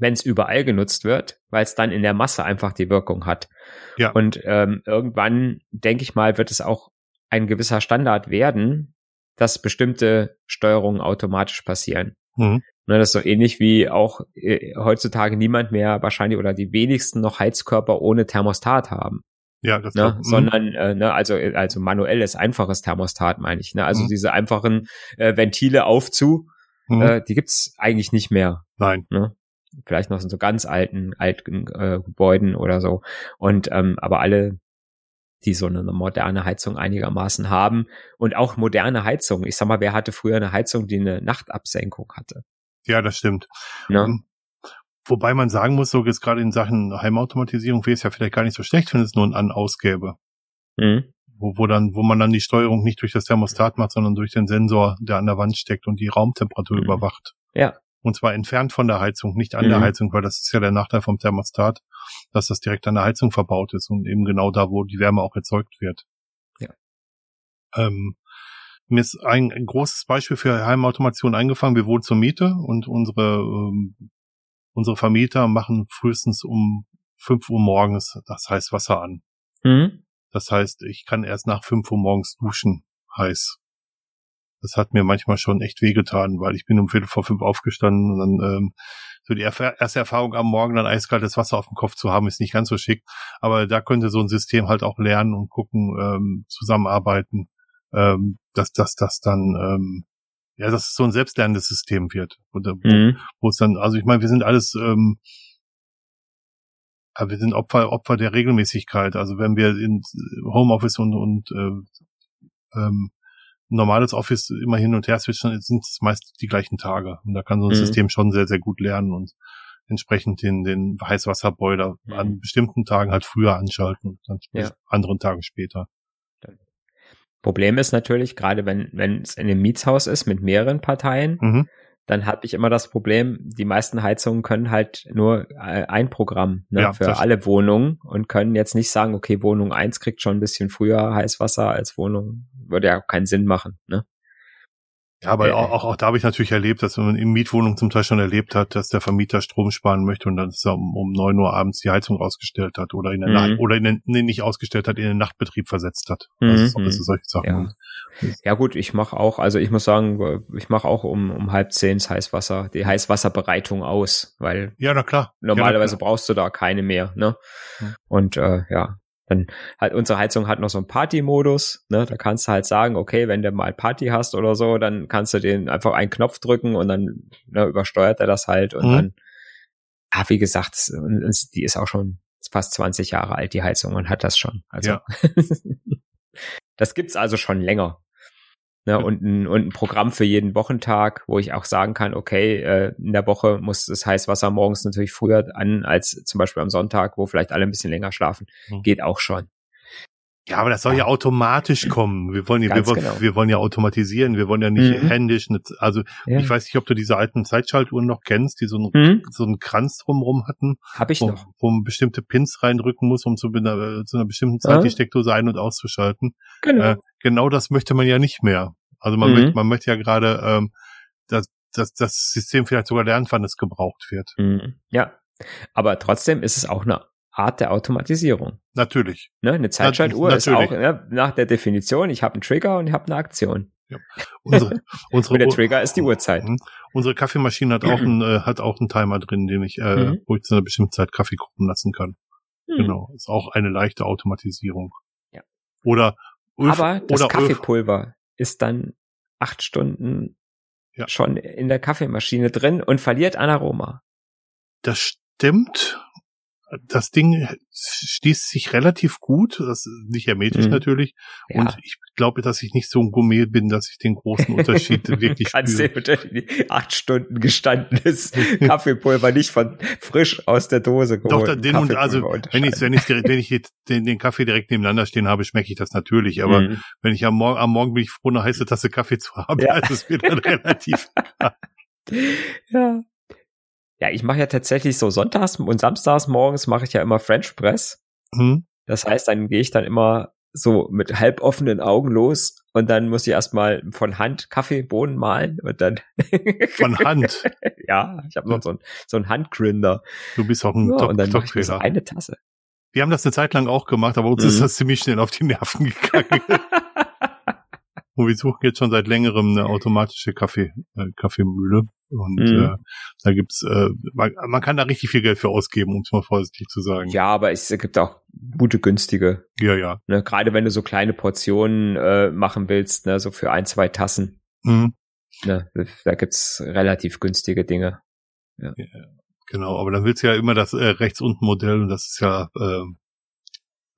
wenn es überall genutzt wird, weil es dann in der Masse einfach die Wirkung hat. Ja. Und ähm, irgendwann, denke ich mal, wird es auch ein gewisser Standard werden, dass bestimmte Steuerungen automatisch passieren. Mhm. Ne, das ist so ähnlich wie auch äh, heutzutage niemand mehr wahrscheinlich oder die wenigsten noch Heizkörper ohne Thermostat haben. Ja, das ne? Auch, mhm. sondern äh, ne, also also manuelles einfaches Thermostat meine ich. Ne? Also mhm. diese einfachen äh, Ventile auf zu, mhm. äh, die gibt's eigentlich nicht mehr. Nein. Ne? Vielleicht noch in so ganz alten alten äh, Gebäuden oder so. Und ähm, aber alle die so eine moderne Heizung einigermaßen haben und auch moderne Heizungen. Ich sag mal, wer hatte früher eine Heizung, die eine Nachtabsenkung hatte? Ja, das stimmt. Ja. Ne? Wobei man sagen muss, so jetzt gerade in Sachen Heimautomatisierung wäre es ja vielleicht gar nicht so schlecht, wenn es nur ein An-Aus gäbe. Mhm. Wo, wo dann, wo man dann die Steuerung nicht durch das Thermostat macht, sondern durch den Sensor, der an der Wand steckt und die Raumtemperatur mhm. überwacht. Ja. Und zwar entfernt von der Heizung, nicht an mhm. der Heizung, weil das ist ja der Nachteil vom Thermostat, dass das direkt an der Heizung verbaut ist und eben genau da, wo die Wärme auch erzeugt wird. Ja. Ähm, mir ist ein, ein großes Beispiel für Heimautomation eingefangen. Wir wohnen zur Miete und unsere ähm, unsere Vermieter machen frühestens um fünf Uhr morgens das heiß Wasser an. Mhm. Das heißt, ich kann erst nach fünf Uhr morgens duschen, heiß. Das hat mir manchmal schon echt wehgetan, weil ich bin um Viertel vor fünf aufgestanden und dann ähm, so die erste Erfahrung am Morgen dann eiskaltes Wasser auf dem Kopf zu haben, ist nicht ganz so schick. Aber da könnte so ein System halt auch lernen und gucken, ähm, zusammenarbeiten, ähm, dass das das dann ähm, ja, dass es so ein selbstlernendes System wird. Und, äh, mhm. Wo es dann, also ich meine, wir sind alles, ähm, wir sind Opfer, Opfer der Regelmäßigkeit. Also wenn wir in Homeoffice und, und äh, ähm, normales Office immer hin und her switchen, sind es meist die gleichen Tage. Und da kann so ein mhm. System schon sehr, sehr gut lernen und entsprechend den, den Heißwasserboiler mhm. an bestimmten Tagen halt früher anschalten, dann ja. anderen Tagen später. Problem ist natürlich, gerade wenn wenn es in einem Mietshaus ist mit mehreren Parteien, mhm. Dann habe ich immer das Problem, die meisten Heizungen können halt nur äh, ein Programm ne, ja, für alle Wohnungen und können jetzt nicht sagen, okay, Wohnung eins kriegt schon ein bisschen früher Heißwasser als Wohnung, würde ja auch keinen Sinn machen. Ne? Ja, aber äh, auch, auch, auch da habe ich natürlich erlebt, dass man in Mietwohnungen zum Teil schon erlebt hat, dass der Vermieter Strom sparen möchte und dann ist er um, um neun Uhr abends die Heizung ausgestellt hat oder in der mhm. Nacht oder in den, nee, nicht ausgestellt hat, in den Nachtbetrieb versetzt hat. Also, mhm. also solche Sachen. Ja. ja gut, ich mache auch, also ich muss sagen, ich mache auch um, um halb zehn das Heißwasser, die Heißwasserbereitung aus, weil ja, na klar. Normalerweise ja, na klar. brauchst du da keine mehr, ne? Und äh, ja, dann halt unsere Heizung hat noch so einen Party-Modus, ne? Da kannst du halt sagen, okay, wenn du mal Party hast oder so, dann kannst du den einfach einen Knopf drücken und dann ne, übersteuert er das halt und mhm. dann, ah, wie gesagt, die ist auch schon fast 20 Jahre alt, die Heizung, und hat das schon. Also ja. das gibt's also schon länger. Ne, und, ein, und ein Programm für jeden Wochentag, wo ich auch sagen kann, okay, äh, in der Woche muss das Heißwasser morgens natürlich früher an als zum Beispiel am Sonntag, wo vielleicht alle ein bisschen länger schlafen. Mhm. Geht auch schon. Ja, aber das soll ja, ja automatisch kommen. Wir wollen ja, wir, genau. wir, wollen ja automatisieren. Wir wollen ja nicht mhm. händisch. Also ja. ich weiß nicht, ob du diese alten Zeitschaltuhren noch kennst, die so einen, mhm. so einen Kranz drumrum hatten. Hab ich wo, noch. Wo man bestimmte Pins reindrücken muss, um zu, äh, zu einer bestimmten Zeit ja. die Steckdose ein- und auszuschalten. Genau. Äh, genau das möchte man ja nicht mehr. Also man, mhm. möchte, man möchte ja gerade, ähm, dass, dass das System vielleicht sogar lernen, wann es gebraucht wird. Mhm. Ja, aber trotzdem ist es auch eine Art der Automatisierung. Natürlich. Ne? Eine Zeitschaltuhr ist auch ne, nach der Definition, ich habe einen Trigger und ich habe eine Aktion. Ja. Unsere, unsere, und der Trigger ist die Uhrzeit. Mhm. Unsere Kaffeemaschine hat auch einen, äh, hat auch einen Timer drin, den ich, äh, mhm. wo ich zu einer bestimmten Zeit Kaffee kochen lassen kann. Mhm. Genau. Ist auch eine leichte Automatisierung. Ja. Oder Öf, Aber das Kaffeepulver ist dann acht Stunden ja. schon in der Kaffeemaschine drin und verliert an Aroma. Das stimmt das Ding schließt sich relativ gut, das nicht hermetisch mhm. natürlich. Ja. Und ich glaube, dass ich nicht so ein Gourmet bin, dass ich den großen Unterschied wirklich Kannst spüre. acht Stunden gestandenes Kaffeepulver nicht von frisch aus der Dose geholt. Doch, den und also wenn ich wenn ich direkt, wenn ich den, den Kaffee direkt nebeneinander stehen habe, schmecke ich das natürlich. Aber mhm. wenn ich am Morgen am Morgen bin ich froh, eine heiße Tasse Kaffee zu haben, ja. ist es mir dann relativ. ja. Ja, ich mache ja tatsächlich so sonntags und samstags morgens mache ich ja immer French Press. Mhm. Das heißt, dann gehe ich dann immer so mit halb offenen Augen los und dann muss ich erstmal von Hand Kaffeebohnen malen und dann von Hand. ja, ich habe noch so ein so ein Handgrinder. Du bist auch ein ja, Doc, und dann mache ich so eine Tasse. Wir haben das eine Zeit lang auch gemacht, aber uns mhm. ist das ziemlich schnell auf die Nerven gegangen. Und wir suchen jetzt schon seit längerem eine automatische Kaffee, äh, Kaffeemühle. Und mhm. äh, da gibt's, äh, man, man kann da richtig viel Geld für ausgeben, um es mal vorsichtig zu sagen. Ja, aber es gibt auch gute günstige. Ja, ja. Ne, Gerade wenn du so kleine Portionen äh, machen willst, ne, so für ein, zwei Tassen. Mhm. Ne, da gibt's relativ günstige Dinge. Ja. ja. Genau, aber dann willst du ja immer das äh, rechts unten Modell und das ist ja äh,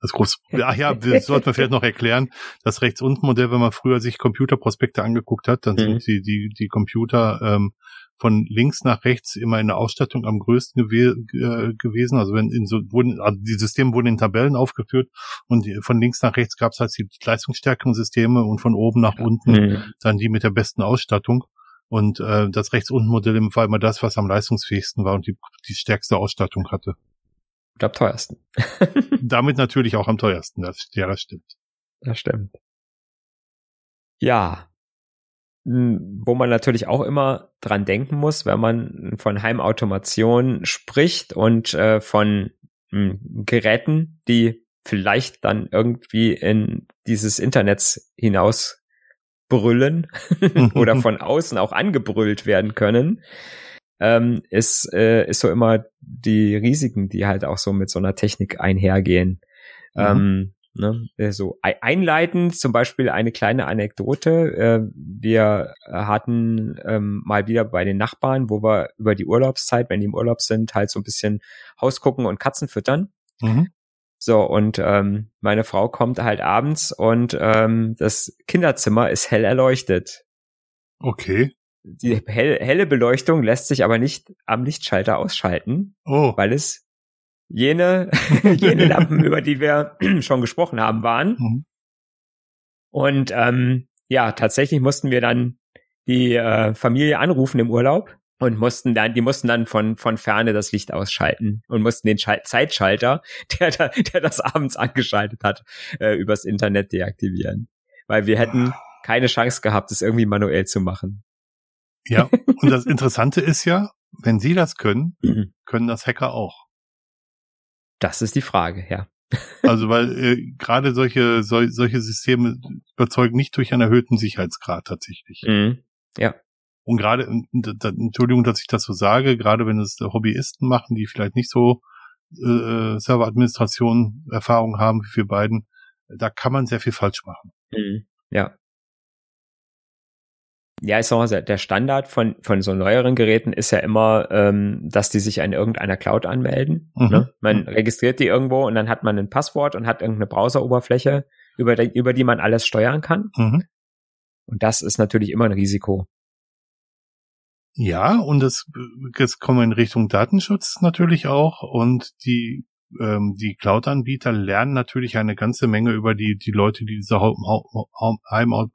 das große, ach ja, das sollte man vielleicht noch erklären. Das rechts unten Modell, wenn man früher sich Computerprospekte angeguckt hat, dann mhm. sind die, die, die Computer ähm, von links nach rechts immer in der Ausstattung am größten gew äh, gewesen. Also wenn in so wurden, also die Systeme wurden in Tabellen aufgeführt und von links nach rechts gab es halt die leistungsstärkeren Systeme und von oben nach unten mhm. dann die mit der besten Ausstattung. Und äh, das rechts unten Modell war immer das, was am leistungsfähigsten war und die, die stärkste Ausstattung hatte. Und am teuersten. Damit natürlich auch am teuersten. Das, ja, das stimmt. Das stimmt. Ja. Wo man natürlich auch immer dran denken muss, wenn man von Heimautomation spricht und äh, von mh, Geräten, die vielleicht dann irgendwie in dieses Internet hinaus brüllen oder von außen auch angebrüllt werden können, ähm, ist, äh, ist so immer die Risiken, die halt auch so mit so einer Technik einhergehen. Mhm. Ähm, ne? Äh, so einleitend zum Beispiel eine kleine Anekdote. Äh, wir hatten ähm, mal wieder bei den Nachbarn, wo wir über die Urlaubszeit, wenn die im Urlaub sind, halt so ein bisschen Haus gucken und Katzen füttern. Mhm. So, und ähm, meine Frau kommt halt abends und ähm, das Kinderzimmer ist hell erleuchtet. Okay die hell, helle Beleuchtung lässt sich aber nicht am Lichtschalter ausschalten, oh. weil es jene, jene Lampen, über die wir schon gesprochen haben, waren. Mhm. Und ähm, ja, tatsächlich mussten wir dann die äh, Familie anrufen im Urlaub und mussten dann, die mussten dann von von ferne das Licht ausschalten und mussten den Schal Zeitschalter, der da, der das abends angeschaltet hat, äh, übers Internet deaktivieren, weil wir hätten ah. keine Chance gehabt, das irgendwie manuell zu machen. Ja, und das Interessante ist ja, wenn sie das können, mhm. können das Hacker auch. Das ist die Frage, ja. Also weil äh, gerade solche sol solche Systeme überzeugen nicht durch einen erhöhten Sicherheitsgrad tatsächlich. Mhm. Ja. Und gerade, Entschuldigung, dass ich das so sage, gerade wenn es Hobbyisten machen, die vielleicht nicht so äh, Serveradministration Erfahrung haben wie wir beiden, da kann man sehr viel falsch machen. Mhm. Ja ja, ich sag mal, der Standard von, von so neueren Geräten ist ja immer, ähm, dass die sich an irgendeiner Cloud anmelden. Mhm. Ne? Man mhm. registriert die irgendwo und dann hat man ein Passwort und hat irgendeine Browseroberfläche, über die, über die man alles steuern kann. Mhm. Und das ist natürlich immer ein Risiko. Ja, und das, jetzt kommen wir in Richtung Datenschutz natürlich auch und die ähm, die Cloud-Anbieter lernen natürlich eine ganze Menge über die, die Leute, die diese Heim,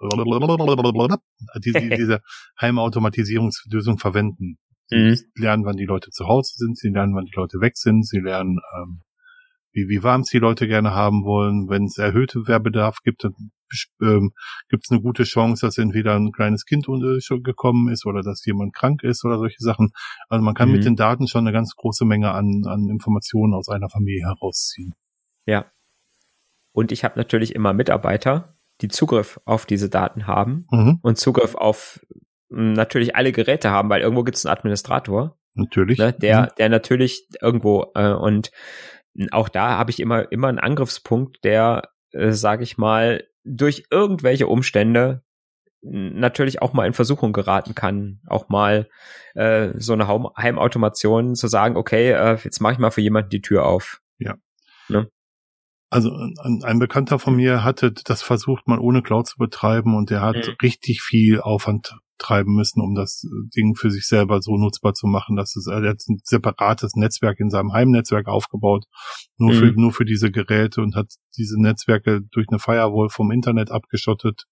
diese Heimautomatisierungslösung verwenden. Sie mhm. lernen, wann die Leute zu Hause sind, sie lernen, wann die Leute weg sind, sie lernen, ähm, wie, wie warm es die Leute gerne haben wollen. Wenn es erhöhte Wehrbedarf gibt, dann ähm, gibt es eine gute Chance, dass entweder ein kleines Kind schon gekommen ist oder dass jemand krank ist oder solche Sachen. Also man kann mhm. mit den Daten schon eine ganz große Menge an, an Informationen aus einer Familie herausziehen. Ja. Und ich habe natürlich immer Mitarbeiter, die Zugriff auf diese Daten haben mhm. und Zugriff auf hm, natürlich alle Geräte haben, weil irgendwo gibt es einen Administrator. Natürlich. Ne, der, mhm. der natürlich irgendwo äh, und auch da habe ich immer immer einen Angriffspunkt, der, äh, sage ich mal, durch irgendwelche Umstände natürlich auch mal in Versuchung geraten kann, auch mal äh, so eine Heimautomation zu sagen, okay, äh, jetzt mache ich mal für jemanden die Tür auf. Ja. Ne? Also ein, ein, Bekannter von mir hatte das versucht, mal ohne Cloud zu betreiben und der hat mhm. richtig viel Aufwand treiben müssen, um das Ding für sich selber so nutzbar zu machen, dass es er hat ein separates Netzwerk in seinem Heimnetzwerk aufgebaut, nur mhm. für nur für diese Geräte und hat diese Netzwerke durch eine Firewall vom Internet abgeschottet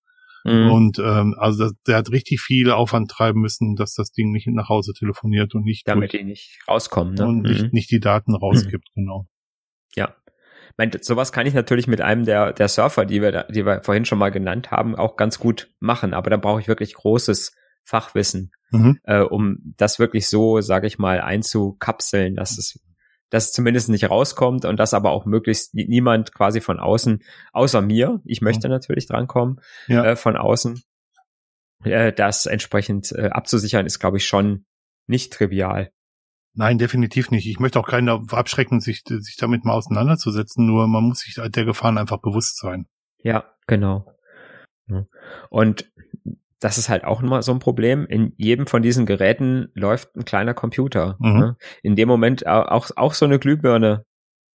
Mhm. Und ähm, also das, der hat richtig viel Aufwand treiben müssen, dass das Ding nicht nach Hause telefoniert und nicht damit die nicht rauskommen ne? und mhm. nicht, nicht die Daten rausgibt, genau. Ja, mein, sowas kann ich natürlich mit einem der, der Surfer, die wir, die wir vorhin schon mal genannt haben, auch ganz gut machen. Aber da brauche ich wirklich großes Fachwissen, mhm. äh, um das wirklich so, sage ich mal, einzukapseln, dass es, dass es zumindest nicht rauskommt und dass aber auch möglichst niemand quasi von außen, außer mir, ich möchte mhm. natürlich drankommen, ja. äh, von außen, äh, das entsprechend äh, abzusichern, ist, glaube ich, schon nicht trivial. Nein, definitiv nicht. Ich möchte auch keinen abschrecken, sich, sich damit mal auseinanderzusetzen, nur man muss sich der Gefahren einfach bewusst sein. Ja, genau. Und das ist halt auch immer so ein Problem. In jedem von diesen Geräten läuft ein kleiner Computer. Mhm. Ne? In dem Moment auch, auch so eine Glühbirne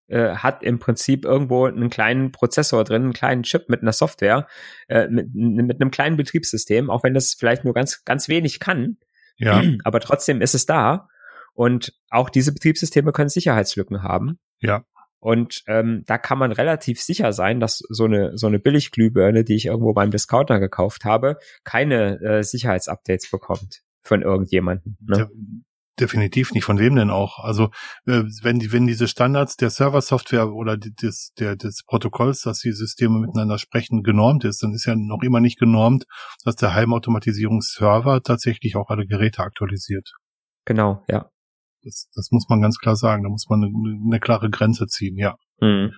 äh, hat im Prinzip irgendwo einen kleinen Prozessor drin, einen kleinen Chip mit einer Software, äh, mit, mit einem kleinen Betriebssystem, auch wenn das vielleicht nur ganz, ganz wenig kann. Ja. Aber trotzdem ist es da und auch diese Betriebssysteme können Sicherheitslücken haben. Ja. Und ähm, da kann man relativ sicher sein, dass so eine so eine Billigglühbirne, die ich irgendwo beim Discounter gekauft habe, keine äh, Sicherheitsupdates bekommt von irgendjemanden. Ne? Ja, definitiv nicht. Von wem denn auch? Also äh, wenn die wenn diese Standards der Serversoftware oder des der des Protokolls, dass die Systeme miteinander sprechen, genormt ist, dann ist ja noch immer nicht genormt, dass der Heimautomatisierungsserver tatsächlich auch alle Geräte aktualisiert. Genau, ja. Das, das muss man ganz klar sagen. Da muss man eine, eine klare Grenze ziehen, ja. Mhm.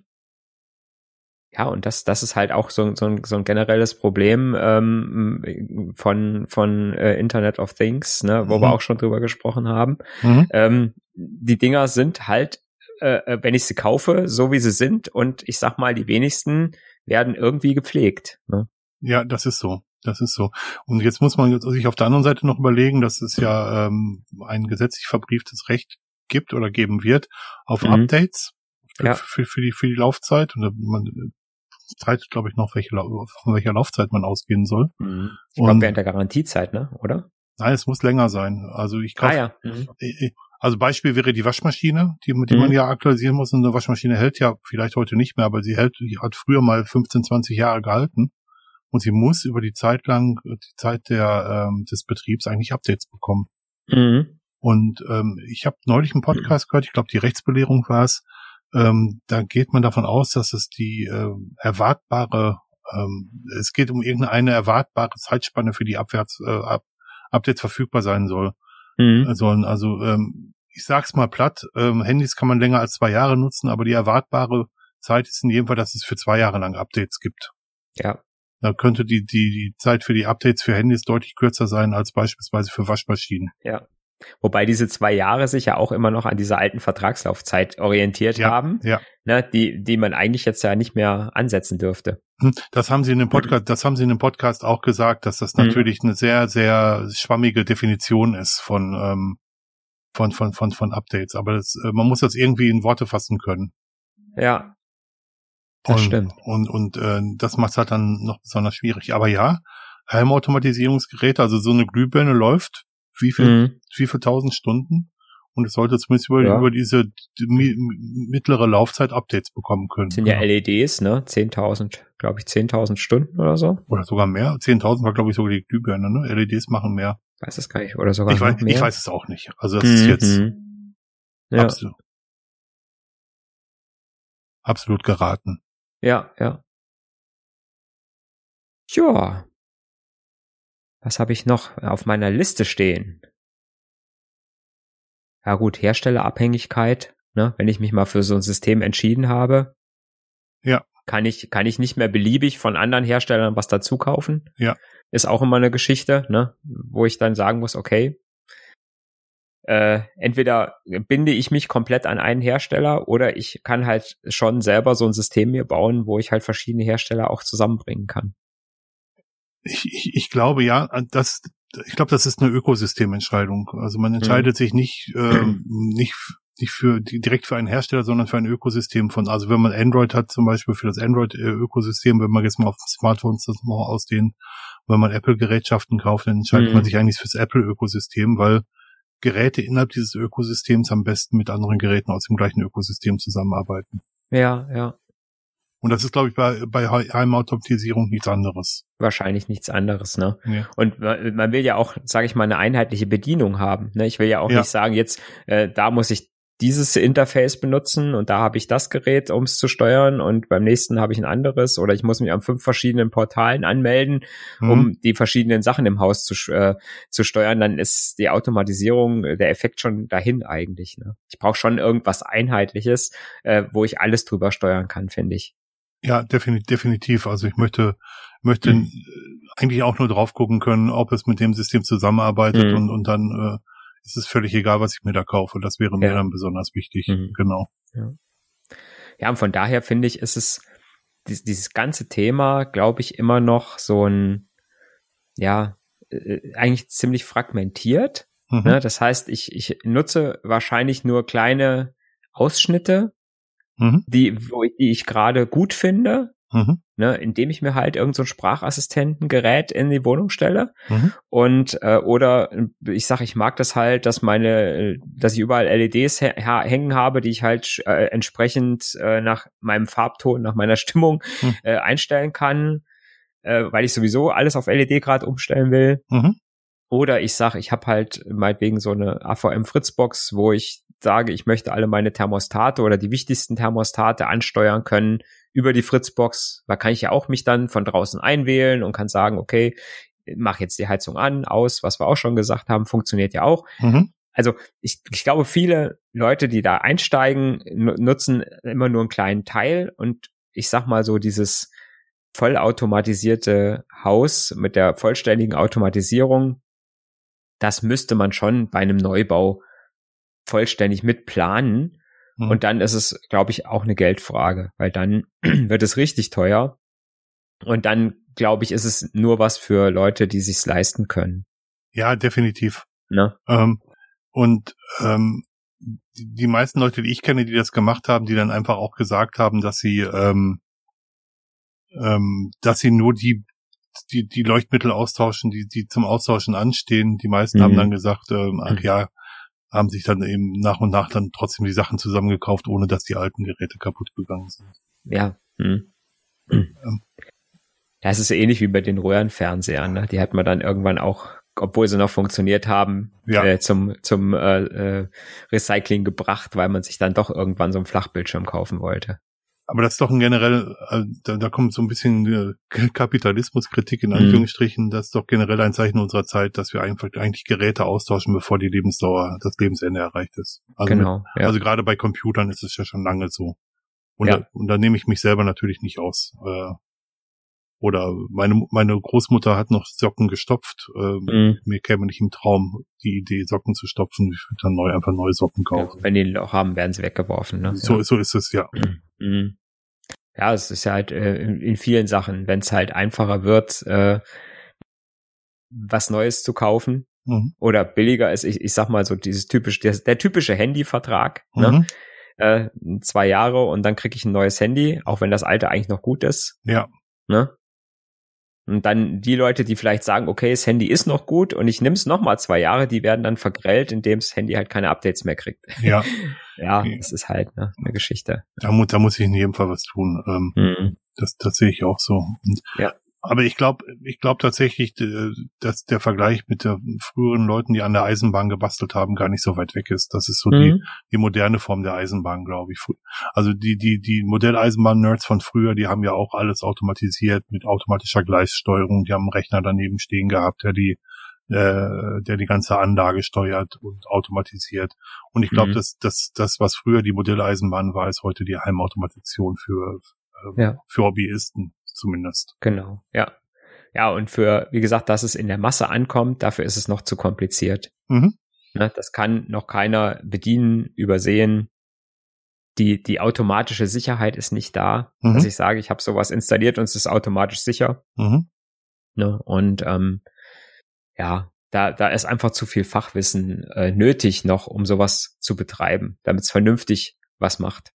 Ja, und das, das ist halt auch so, so, ein, so ein generelles Problem ähm, von, von äh, Internet of Things, ne, wo mhm. wir auch schon drüber gesprochen haben. Mhm. Ähm, die Dinger sind halt, äh, äh, wenn ich sie kaufe, so wie sie sind, und ich sag mal, die wenigsten werden irgendwie gepflegt. Ne? Ja, das ist so. Das ist so. Und jetzt muss man sich auf der anderen Seite noch überlegen, dass es ja ähm, ein gesetzlich verbrieftes Recht gibt oder geben wird auf mhm. Updates für, ja. für, für, die, für die Laufzeit. Und man streitet, glaube ich, noch, welche, von welcher Laufzeit man ausgehen soll. Mhm. Ich glaube, während der Garantiezeit, ne? Oder? Nein, es muss länger sein. Also ich kaufe, ah, ja. Mhm. Also Beispiel wäre die Waschmaschine, die, die mhm. man ja aktualisieren muss. Und eine Waschmaschine hält ja vielleicht heute nicht mehr, aber sie hält, die hat früher mal 15, 20 Jahre gehalten und sie muss über die Zeit lang, die Zeit der, ähm, des Betriebs eigentlich Updates bekommen. Mhm. Und ähm, ich habe neulich einen Podcast gehört, ich glaube die Rechtsbelehrung war es, ähm, da geht man davon aus, dass es die äh, erwartbare, ähm, es geht um irgendeine erwartbare Zeitspanne für die Abwärts, äh, Updates verfügbar sein soll. Mhm. Sollen. Also ähm, ich sag's mal platt, ähm, Handys kann man länger als zwei Jahre nutzen, aber die erwartbare Zeit ist in jedem Fall, dass es für zwei Jahre lang Updates gibt. Ja. Da könnte die, die, die Zeit für die Updates für Handys deutlich kürzer sein als beispielsweise für Waschmaschinen. Ja. Wobei diese zwei Jahre sich ja auch immer noch an dieser alten Vertragslaufzeit orientiert ja, haben, ja. Ne, die, die man eigentlich jetzt ja nicht mehr ansetzen dürfte. Hm, das haben sie in dem Podcast, das haben sie in dem Podcast auch gesagt, dass das mhm. natürlich eine sehr, sehr schwammige Definition ist von, ähm, von, von, von, von Updates. Aber das, äh, man muss das irgendwie in Worte fassen können. Ja, das und, stimmt. Und, und äh, das macht es halt dann noch besonders schwierig. Aber ja, Heimautomatisierungsgeräte, also so eine Glühbirne läuft wie viel, mhm. wie viel tausend Stunden und es sollte zumindest über, ja. über diese die, mittlere Laufzeit Updates bekommen können. Das sind ja LEDs, ne? 10.000, glaube ich, 10.000 Stunden oder so. Oder sogar mehr. 10.000 war, glaube ich, sogar die Glühbirne, ne? LEDs machen mehr. Weiß es gar nicht. Oder sogar ich weiß, mehr. Ich weiß es auch nicht. Also das mhm. ist jetzt ja. absolut, absolut geraten. Ja, ja. Tja. Was habe ich noch auf meiner Liste stehen? Ja gut, Herstellerabhängigkeit, ne? Wenn ich mich mal für so ein System entschieden habe. Ja. Kann ich, kann ich nicht mehr beliebig von anderen Herstellern was dazu kaufen. Ja. Ist auch immer eine Geschichte, ne? Wo ich dann sagen muss, okay, äh, entweder binde ich mich komplett an einen Hersteller oder ich kann halt schon selber so ein System mir bauen, wo ich halt verschiedene Hersteller auch zusammenbringen kann. Ich, ich, ich glaube ja, das, ich glaube, das ist eine Ökosystementscheidung. Also man entscheidet mhm. sich nicht, äh, nicht, nicht für direkt für einen Hersteller, sondern für ein Ökosystem von. Also wenn man Android hat, zum Beispiel für das Android-Ökosystem, wenn man jetzt mal auf Smartphones das mal ausdehnt, wenn man Apple-Gerätschaften kauft, dann entscheidet mhm. man sich eigentlich fürs Apple-Ökosystem, weil Geräte innerhalb dieses Ökosystems am besten mit anderen Geräten aus dem gleichen Ökosystem zusammenarbeiten. Ja, ja. Und das ist, glaube ich, bei, bei Heimautomatisierung nichts anderes. Wahrscheinlich nichts anderes, ne? Ja. Und man will ja auch, sage ich mal, eine einheitliche Bedienung haben. Ne? Ich will ja auch ja. nicht sagen, jetzt äh, da muss ich dieses Interface benutzen und da habe ich das Gerät, um es zu steuern und beim nächsten habe ich ein anderes oder ich muss mich an fünf verschiedenen Portalen anmelden, mhm. um die verschiedenen Sachen im Haus zu, äh, zu steuern, dann ist die Automatisierung, äh, der Effekt schon dahin eigentlich. Ne? Ich brauche schon irgendwas Einheitliches, äh, wo ich alles drüber steuern kann, finde ich. Ja, definitiv, definitiv. Also ich möchte, möchte mhm. eigentlich auch nur drauf gucken können, ob es mit dem System zusammenarbeitet mhm. und, und dann äh, ist es völlig egal, was ich mir da kaufe. Das wäre mir ja. dann besonders wichtig. Mhm. Genau. Ja. ja, und von daher finde ich, ist es dieses, dieses ganze Thema, glaube ich, immer noch so ein, ja, äh, eigentlich ziemlich fragmentiert. Mhm. Ne? Das heißt, ich, ich nutze wahrscheinlich nur kleine Ausschnitte, mhm. die, wo die ich gerade gut finde Mhm. Ne, indem ich mir halt irgendein so Sprachassistentengerät in die Wohnung stelle mhm. und äh, oder ich sage, ich mag das halt, dass meine, dass ich überall LEDs hängen habe, die ich halt äh, entsprechend äh, nach meinem Farbton, nach meiner Stimmung mhm. äh, einstellen kann, äh, weil ich sowieso alles auf LED gerade umstellen will. Oder ich sage, ich habe halt meinetwegen so eine AVM Fritzbox, wo ich sage, ich möchte alle meine Thermostate oder die wichtigsten Thermostate ansteuern können über die Fritzbox. Da kann ich ja auch mich dann von draußen einwählen und kann sagen, okay, mach jetzt die Heizung an, aus, was wir auch schon gesagt haben, funktioniert ja auch. Mhm. Also ich, ich glaube, viele Leute, die da einsteigen, nutzen immer nur einen kleinen Teil und ich sag mal so dieses vollautomatisierte Haus mit der vollständigen Automatisierung, das müsste man schon bei einem Neubau vollständig mitplanen. Mhm. Und dann ist es, glaube ich, auch eine Geldfrage, weil dann wird es richtig teuer. Und dann, glaube ich, ist es nur was für Leute, die sich's leisten können. Ja, definitiv. Ne? Ähm, und ähm, die, die meisten Leute, die ich kenne, die das gemacht haben, die dann einfach auch gesagt haben, dass sie, ähm, ähm, dass sie nur die die, die Leuchtmittel austauschen, die, die zum Austauschen anstehen. Die meisten mhm. haben dann gesagt, ähm, ach mhm. ja, haben sich dann eben nach und nach dann trotzdem die Sachen zusammengekauft, ohne dass die alten Geräte kaputt gegangen sind. Ja. Hm. Ähm. Ja, es ist ähnlich wie bei den Röhrenfernsehern. Ne? Die hat man dann irgendwann auch, obwohl sie noch funktioniert haben, ja. äh, zum, zum äh, äh, Recycling gebracht, weil man sich dann doch irgendwann so einen Flachbildschirm kaufen wollte. Aber das ist doch ein generell, äh, da, da kommt so ein bisschen äh, Kapitalismuskritik in mhm. Anführungsstrichen. Mhm. Das ist doch generell ein Zeichen unserer Zeit, dass wir einfach eigentlich Geräte austauschen, bevor die Lebensdauer, das Lebensende erreicht ist. Also genau. Mit, ja. Also gerade bei Computern ist es ja schon lange so. Und, ja. da, und da nehme ich mich selber natürlich nicht aus. Äh, oder meine, meine Großmutter hat noch Socken gestopft. Äh, mhm. Mir käme nicht im Traum die Idee, Socken zu stopfen. Ich würde dann neu einfach neue Socken kaufen. Ja, wenn die ein Loch haben, werden sie weggeworfen. Ne? So, ja. so ist es, ja. Mhm. Ja, es ist ja halt äh, in, in, vielen Sachen, wenn es halt einfacher wird, äh, was Neues zu kaufen mhm. oder billiger ist. Ich, ich sag mal so dieses typische, der, der typische Handyvertrag. Ne? Mhm. Ne? Äh, zwei Jahre und dann kriege ich ein neues Handy, auch wenn das alte eigentlich noch gut ist. Ja. Ne? Und dann die Leute, die vielleicht sagen, okay, das Handy ist noch gut und ich nehme es nochmal zwei Jahre, die werden dann vergrellt, indem das Handy halt keine Updates mehr kriegt. Ja. ja, das ist halt ne, eine Geschichte. Da, mu da muss ich in jedem Fall was tun. Ähm, mhm. das, das sehe ich auch so. Und ja. Aber ich glaube, ich glaube tatsächlich, dass der Vergleich mit den früheren Leuten, die an der Eisenbahn gebastelt haben, gar nicht so weit weg ist. Das ist so mhm. die, die moderne Form der Eisenbahn, glaube ich. Also die, die, die Modelleisenbahn-Nerds von früher, die haben ja auch alles automatisiert mit automatischer Gleissteuerung. Die haben einen Rechner daneben stehen gehabt, der die, äh, der die ganze Anlage steuert und automatisiert. Und ich glaube, mhm. dass das, das, was früher die Modelleisenbahn war, ist heute die Heimautomation für, äh, ja. für Hobbyisten zumindest. Genau, ja. Ja, und für, wie gesagt, dass es in der Masse ankommt, dafür ist es noch zu kompliziert. Mhm. Ne, das kann noch keiner bedienen, übersehen. Die, die automatische Sicherheit ist nicht da, mhm. dass ich sage, ich habe sowas installiert und es ist automatisch sicher. Mhm. Ne, und ähm, ja, da, da ist einfach zu viel Fachwissen äh, nötig noch, um sowas zu betreiben, damit es vernünftig was macht.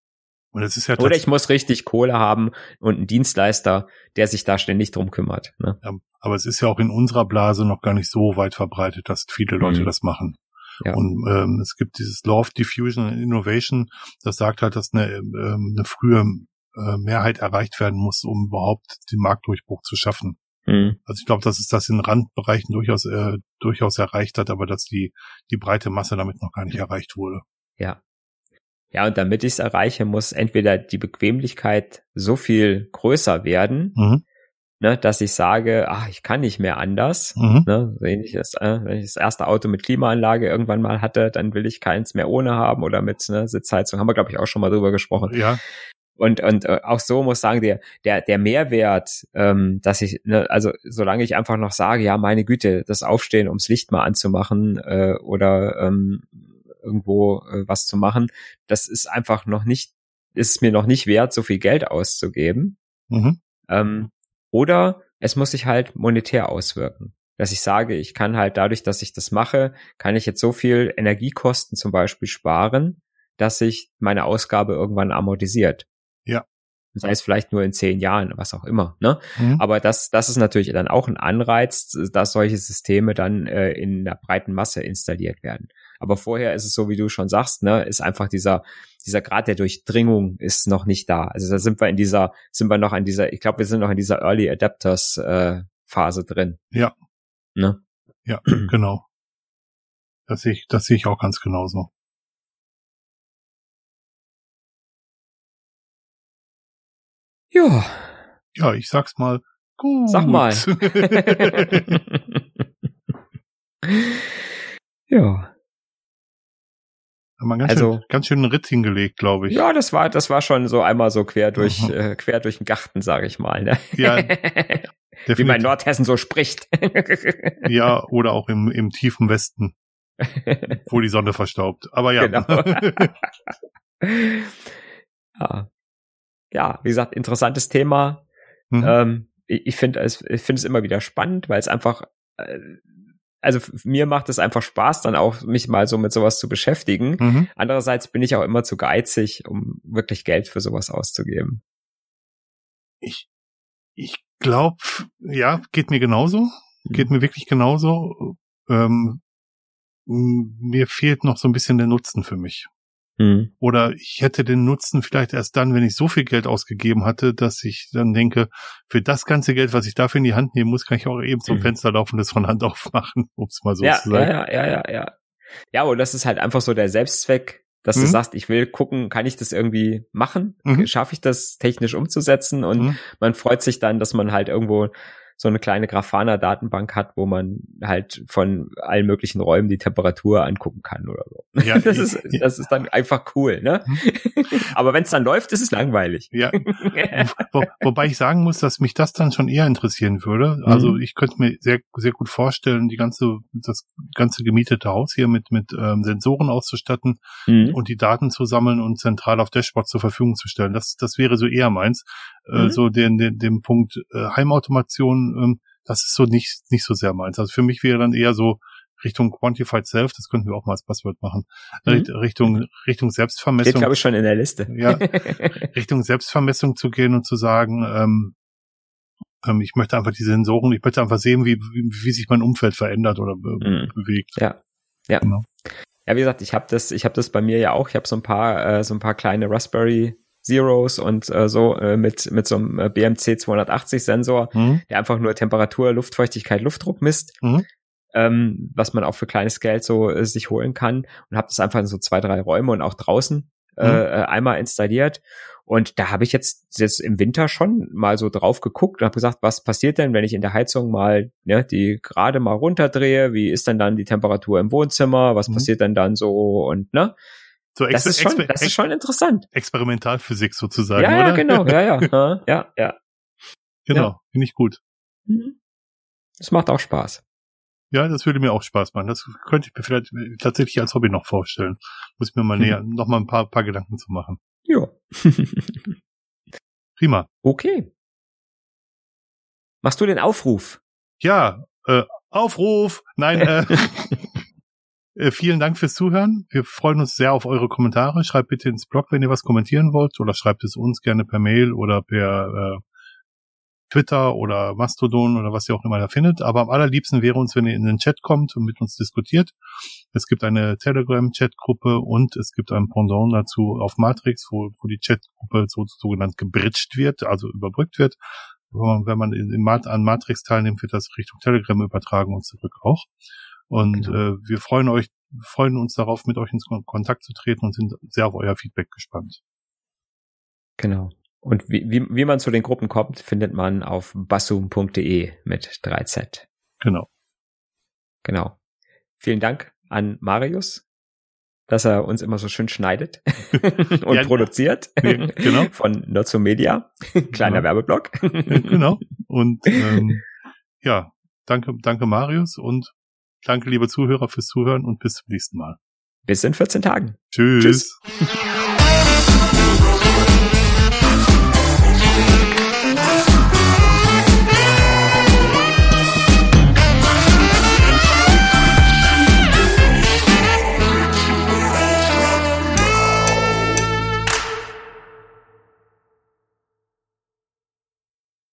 Und es ist ja Oder ich muss richtig Kohle haben und einen Dienstleister, der sich da ständig drum kümmert. Ne? Ja, aber es ist ja auch in unserer Blase noch gar nicht so weit verbreitet, dass viele Leute mhm. das machen. Ja. Und ähm, es gibt dieses Law of Diffusion and Innovation, das sagt halt, dass eine, ähm, eine frühe äh, Mehrheit erreicht werden muss, um überhaupt den Marktdurchbruch zu schaffen. Mhm. Also ich glaube, dass es das in Randbereichen durchaus äh, durchaus erreicht hat, aber dass die die breite Masse damit noch gar nicht erreicht wurde. Ja. Ja, und damit ich es erreiche, muss entweder die Bequemlichkeit so viel größer werden, mhm ne, dass ich sage, ach, ich kann nicht mehr anders. Mhm. Ne, wenn, ich das, äh, wenn ich das erste Auto mit Klimaanlage irgendwann mal hatte, dann will ich keins mehr ohne haben oder mit ne, Sitzheizung. Haben wir, glaube ich, auch schon mal drüber gesprochen. Ja. Und, und äh, auch so muss sagen, der, der, der Mehrwert, ähm, dass ich, ne, also solange ich einfach noch sage, ja, meine Güte, das Aufstehen, ums Licht mal anzumachen äh, oder ähm, irgendwo äh, was zu machen, das ist einfach noch nicht, ist mir noch nicht wert, so viel Geld auszugeben. Mhm. Ähm, oder es muss sich halt monetär auswirken. Dass ich sage, ich kann halt dadurch, dass ich das mache, kann ich jetzt so viel Energiekosten zum Beispiel sparen, dass sich meine Ausgabe irgendwann amortisiert. Ja. Das heißt vielleicht nur in zehn Jahren, was auch immer. Ne? Mhm. Aber das, das ist natürlich dann auch ein Anreiz, dass solche Systeme dann äh, in der breiten Masse installiert werden. Aber vorher ist es so, wie du schon sagst, ne, ist einfach dieser, dieser Grad der Durchdringung ist noch nicht da. Also da sind wir in dieser, sind wir noch an dieser, ich glaube, wir sind noch in dieser Early Adapters äh, Phase drin. Ja. Ne? Ja, genau. Das sehe ich, das sehe ich auch ganz genauso. Ja. Ja, ich sag's mal. Gut. Sag mal. ja. Haben wir ganz, also, schön, ganz schön einen Ritt hingelegt, glaube ich. Ja, das war, das war schon so einmal so quer durch, mhm. äh, quer durch den Garten, sage ich mal. Ne? Ja. Wie man in Nordhessen so spricht. ja, oder auch im, im tiefen Westen, wo die Sonne verstaubt. Aber ja. Genau. ja. ja, wie gesagt, interessantes Thema. Mhm. Ähm, ich ich finde es, ich finde es immer wieder spannend, weil es einfach äh, also mir macht es einfach Spaß, dann auch mich mal so mit sowas zu beschäftigen. Mhm. Andererseits bin ich auch immer zu geizig, um wirklich Geld für sowas auszugeben. Ich, ich glaube, ja, geht mir genauso. Mhm. Geht mir wirklich genauso. Ähm, mir fehlt noch so ein bisschen der Nutzen für mich. Mhm. Oder ich hätte den Nutzen vielleicht erst dann, wenn ich so viel Geld ausgegeben hatte, dass ich dann denke, für das ganze Geld, was ich dafür in die Hand nehmen muss, kann ich auch eben zum mhm. Fenster laufen und das von Hand aufmachen, um es mal so ja, zu sagen. Ja, ja, ja, ja. Ja, und das ist halt einfach so der Selbstzweck, dass mhm. du sagst, ich will gucken, kann ich das irgendwie machen? Mhm. Schaffe ich das technisch umzusetzen? Und mhm. man freut sich dann, dass man halt irgendwo so eine kleine Grafana-Datenbank hat, wo man halt von allen möglichen Räumen die Temperatur angucken kann oder so. Ja, das ist, das ist dann einfach cool, ne? Mhm. Aber wenn es dann läuft, ist es langweilig. Ja. Wo, wobei ich sagen muss, dass mich das dann schon eher interessieren würde. Also mhm. ich könnte mir sehr, sehr gut vorstellen, die ganze, das ganze gemietete Haus hier mit, mit ähm, Sensoren auszustatten mhm. und die Daten zu sammeln und zentral auf Dashboard zur Verfügung zu stellen. Das, das wäre so eher meins. Äh, mhm. so den, den, den Punkt äh, Heimautomation, ähm, das ist so nicht, nicht so sehr meins. Also für mich wäre dann eher so Richtung Quantified Self, das könnten wir auch mal als Passwort machen, mhm. Richtung, Richtung Selbstvermessung. Steht, glaube ich, schon in der Liste. ja, Richtung Selbstvermessung zu gehen und zu sagen, ähm, ähm, ich möchte einfach die Sensoren, ich möchte einfach sehen, wie, wie, wie sich mein Umfeld verändert oder be mhm. bewegt. Ja, ja. Genau. Ja, wie gesagt, ich habe das, ich habe das bei mir ja auch. Ich habe so ein paar, äh, so ein paar kleine Raspberry Zeros und äh, so äh, mit, mit so einem äh, BMC 280 Sensor, mhm. der einfach nur Temperatur, Luftfeuchtigkeit, Luftdruck misst. Mhm. Ähm, was man auch für kleines Geld so äh, sich holen kann und habe das einfach in so zwei, drei Räume und auch draußen äh, mhm. äh, einmal installiert. Und da habe ich jetzt, jetzt im Winter schon mal so drauf geguckt und habe gesagt, was passiert denn, wenn ich in der Heizung mal ne, die gerade mal runterdrehe? Wie ist denn dann die Temperatur im Wohnzimmer? Was mhm. passiert denn dann so? Und ne? So das, ist schon, das ist schon interessant. Experimentalphysik sozusagen, ja, oder? Ja, genau, ja, ja, ja, ja. Genau, ja. finde ich gut. Mhm. Das macht auch Spaß. Ja, das würde mir auch Spaß machen. Das könnte ich mir vielleicht tatsächlich als Hobby noch vorstellen. Muss ich mir mal mhm. näher, noch mal ein paar, paar Gedanken zu machen. Ja. Prima. Okay. Machst du den Aufruf? Ja, äh, Aufruf! Nein, äh, Äh, vielen Dank fürs Zuhören. Wir freuen uns sehr auf eure Kommentare. Schreibt bitte ins Blog, wenn ihr was kommentieren wollt, oder schreibt es uns gerne per Mail oder per, äh, Twitter oder Mastodon oder was ihr auch immer da findet. Aber am allerliebsten wäre uns, wenn ihr in den Chat kommt und mit uns diskutiert. Es gibt eine Telegram-Chatgruppe und es gibt ein Pendant dazu auf Matrix, wo, wo die Chatgruppe so, sogenannt gebridged wird, also überbrückt wird. Wenn man in, in Mat an Matrix teilnimmt, wird das Richtung Telegram übertragen und zurück auch. Und genau. äh, wir freuen euch, freuen uns darauf, mit euch in Kontakt zu treten und sind sehr auf euer Feedback gespannt. Genau. Und wie, wie, wie man zu den Gruppen kommt, findet man auf bassum.de mit 3Z. Genau. Genau. Vielen Dank an Marius, dass er uns immer so schön schneidet und ja, produziert. Ja, genau. Von Nutzo Media. Kleiner genau. Werbeblock. genau. Und ähm, ja, danke, danke Marius und danke liebe Zuhörer fürs Zuhören und bis zum nächsten Mal. Bis in 14 Tagen. Tschüss. Tschüss.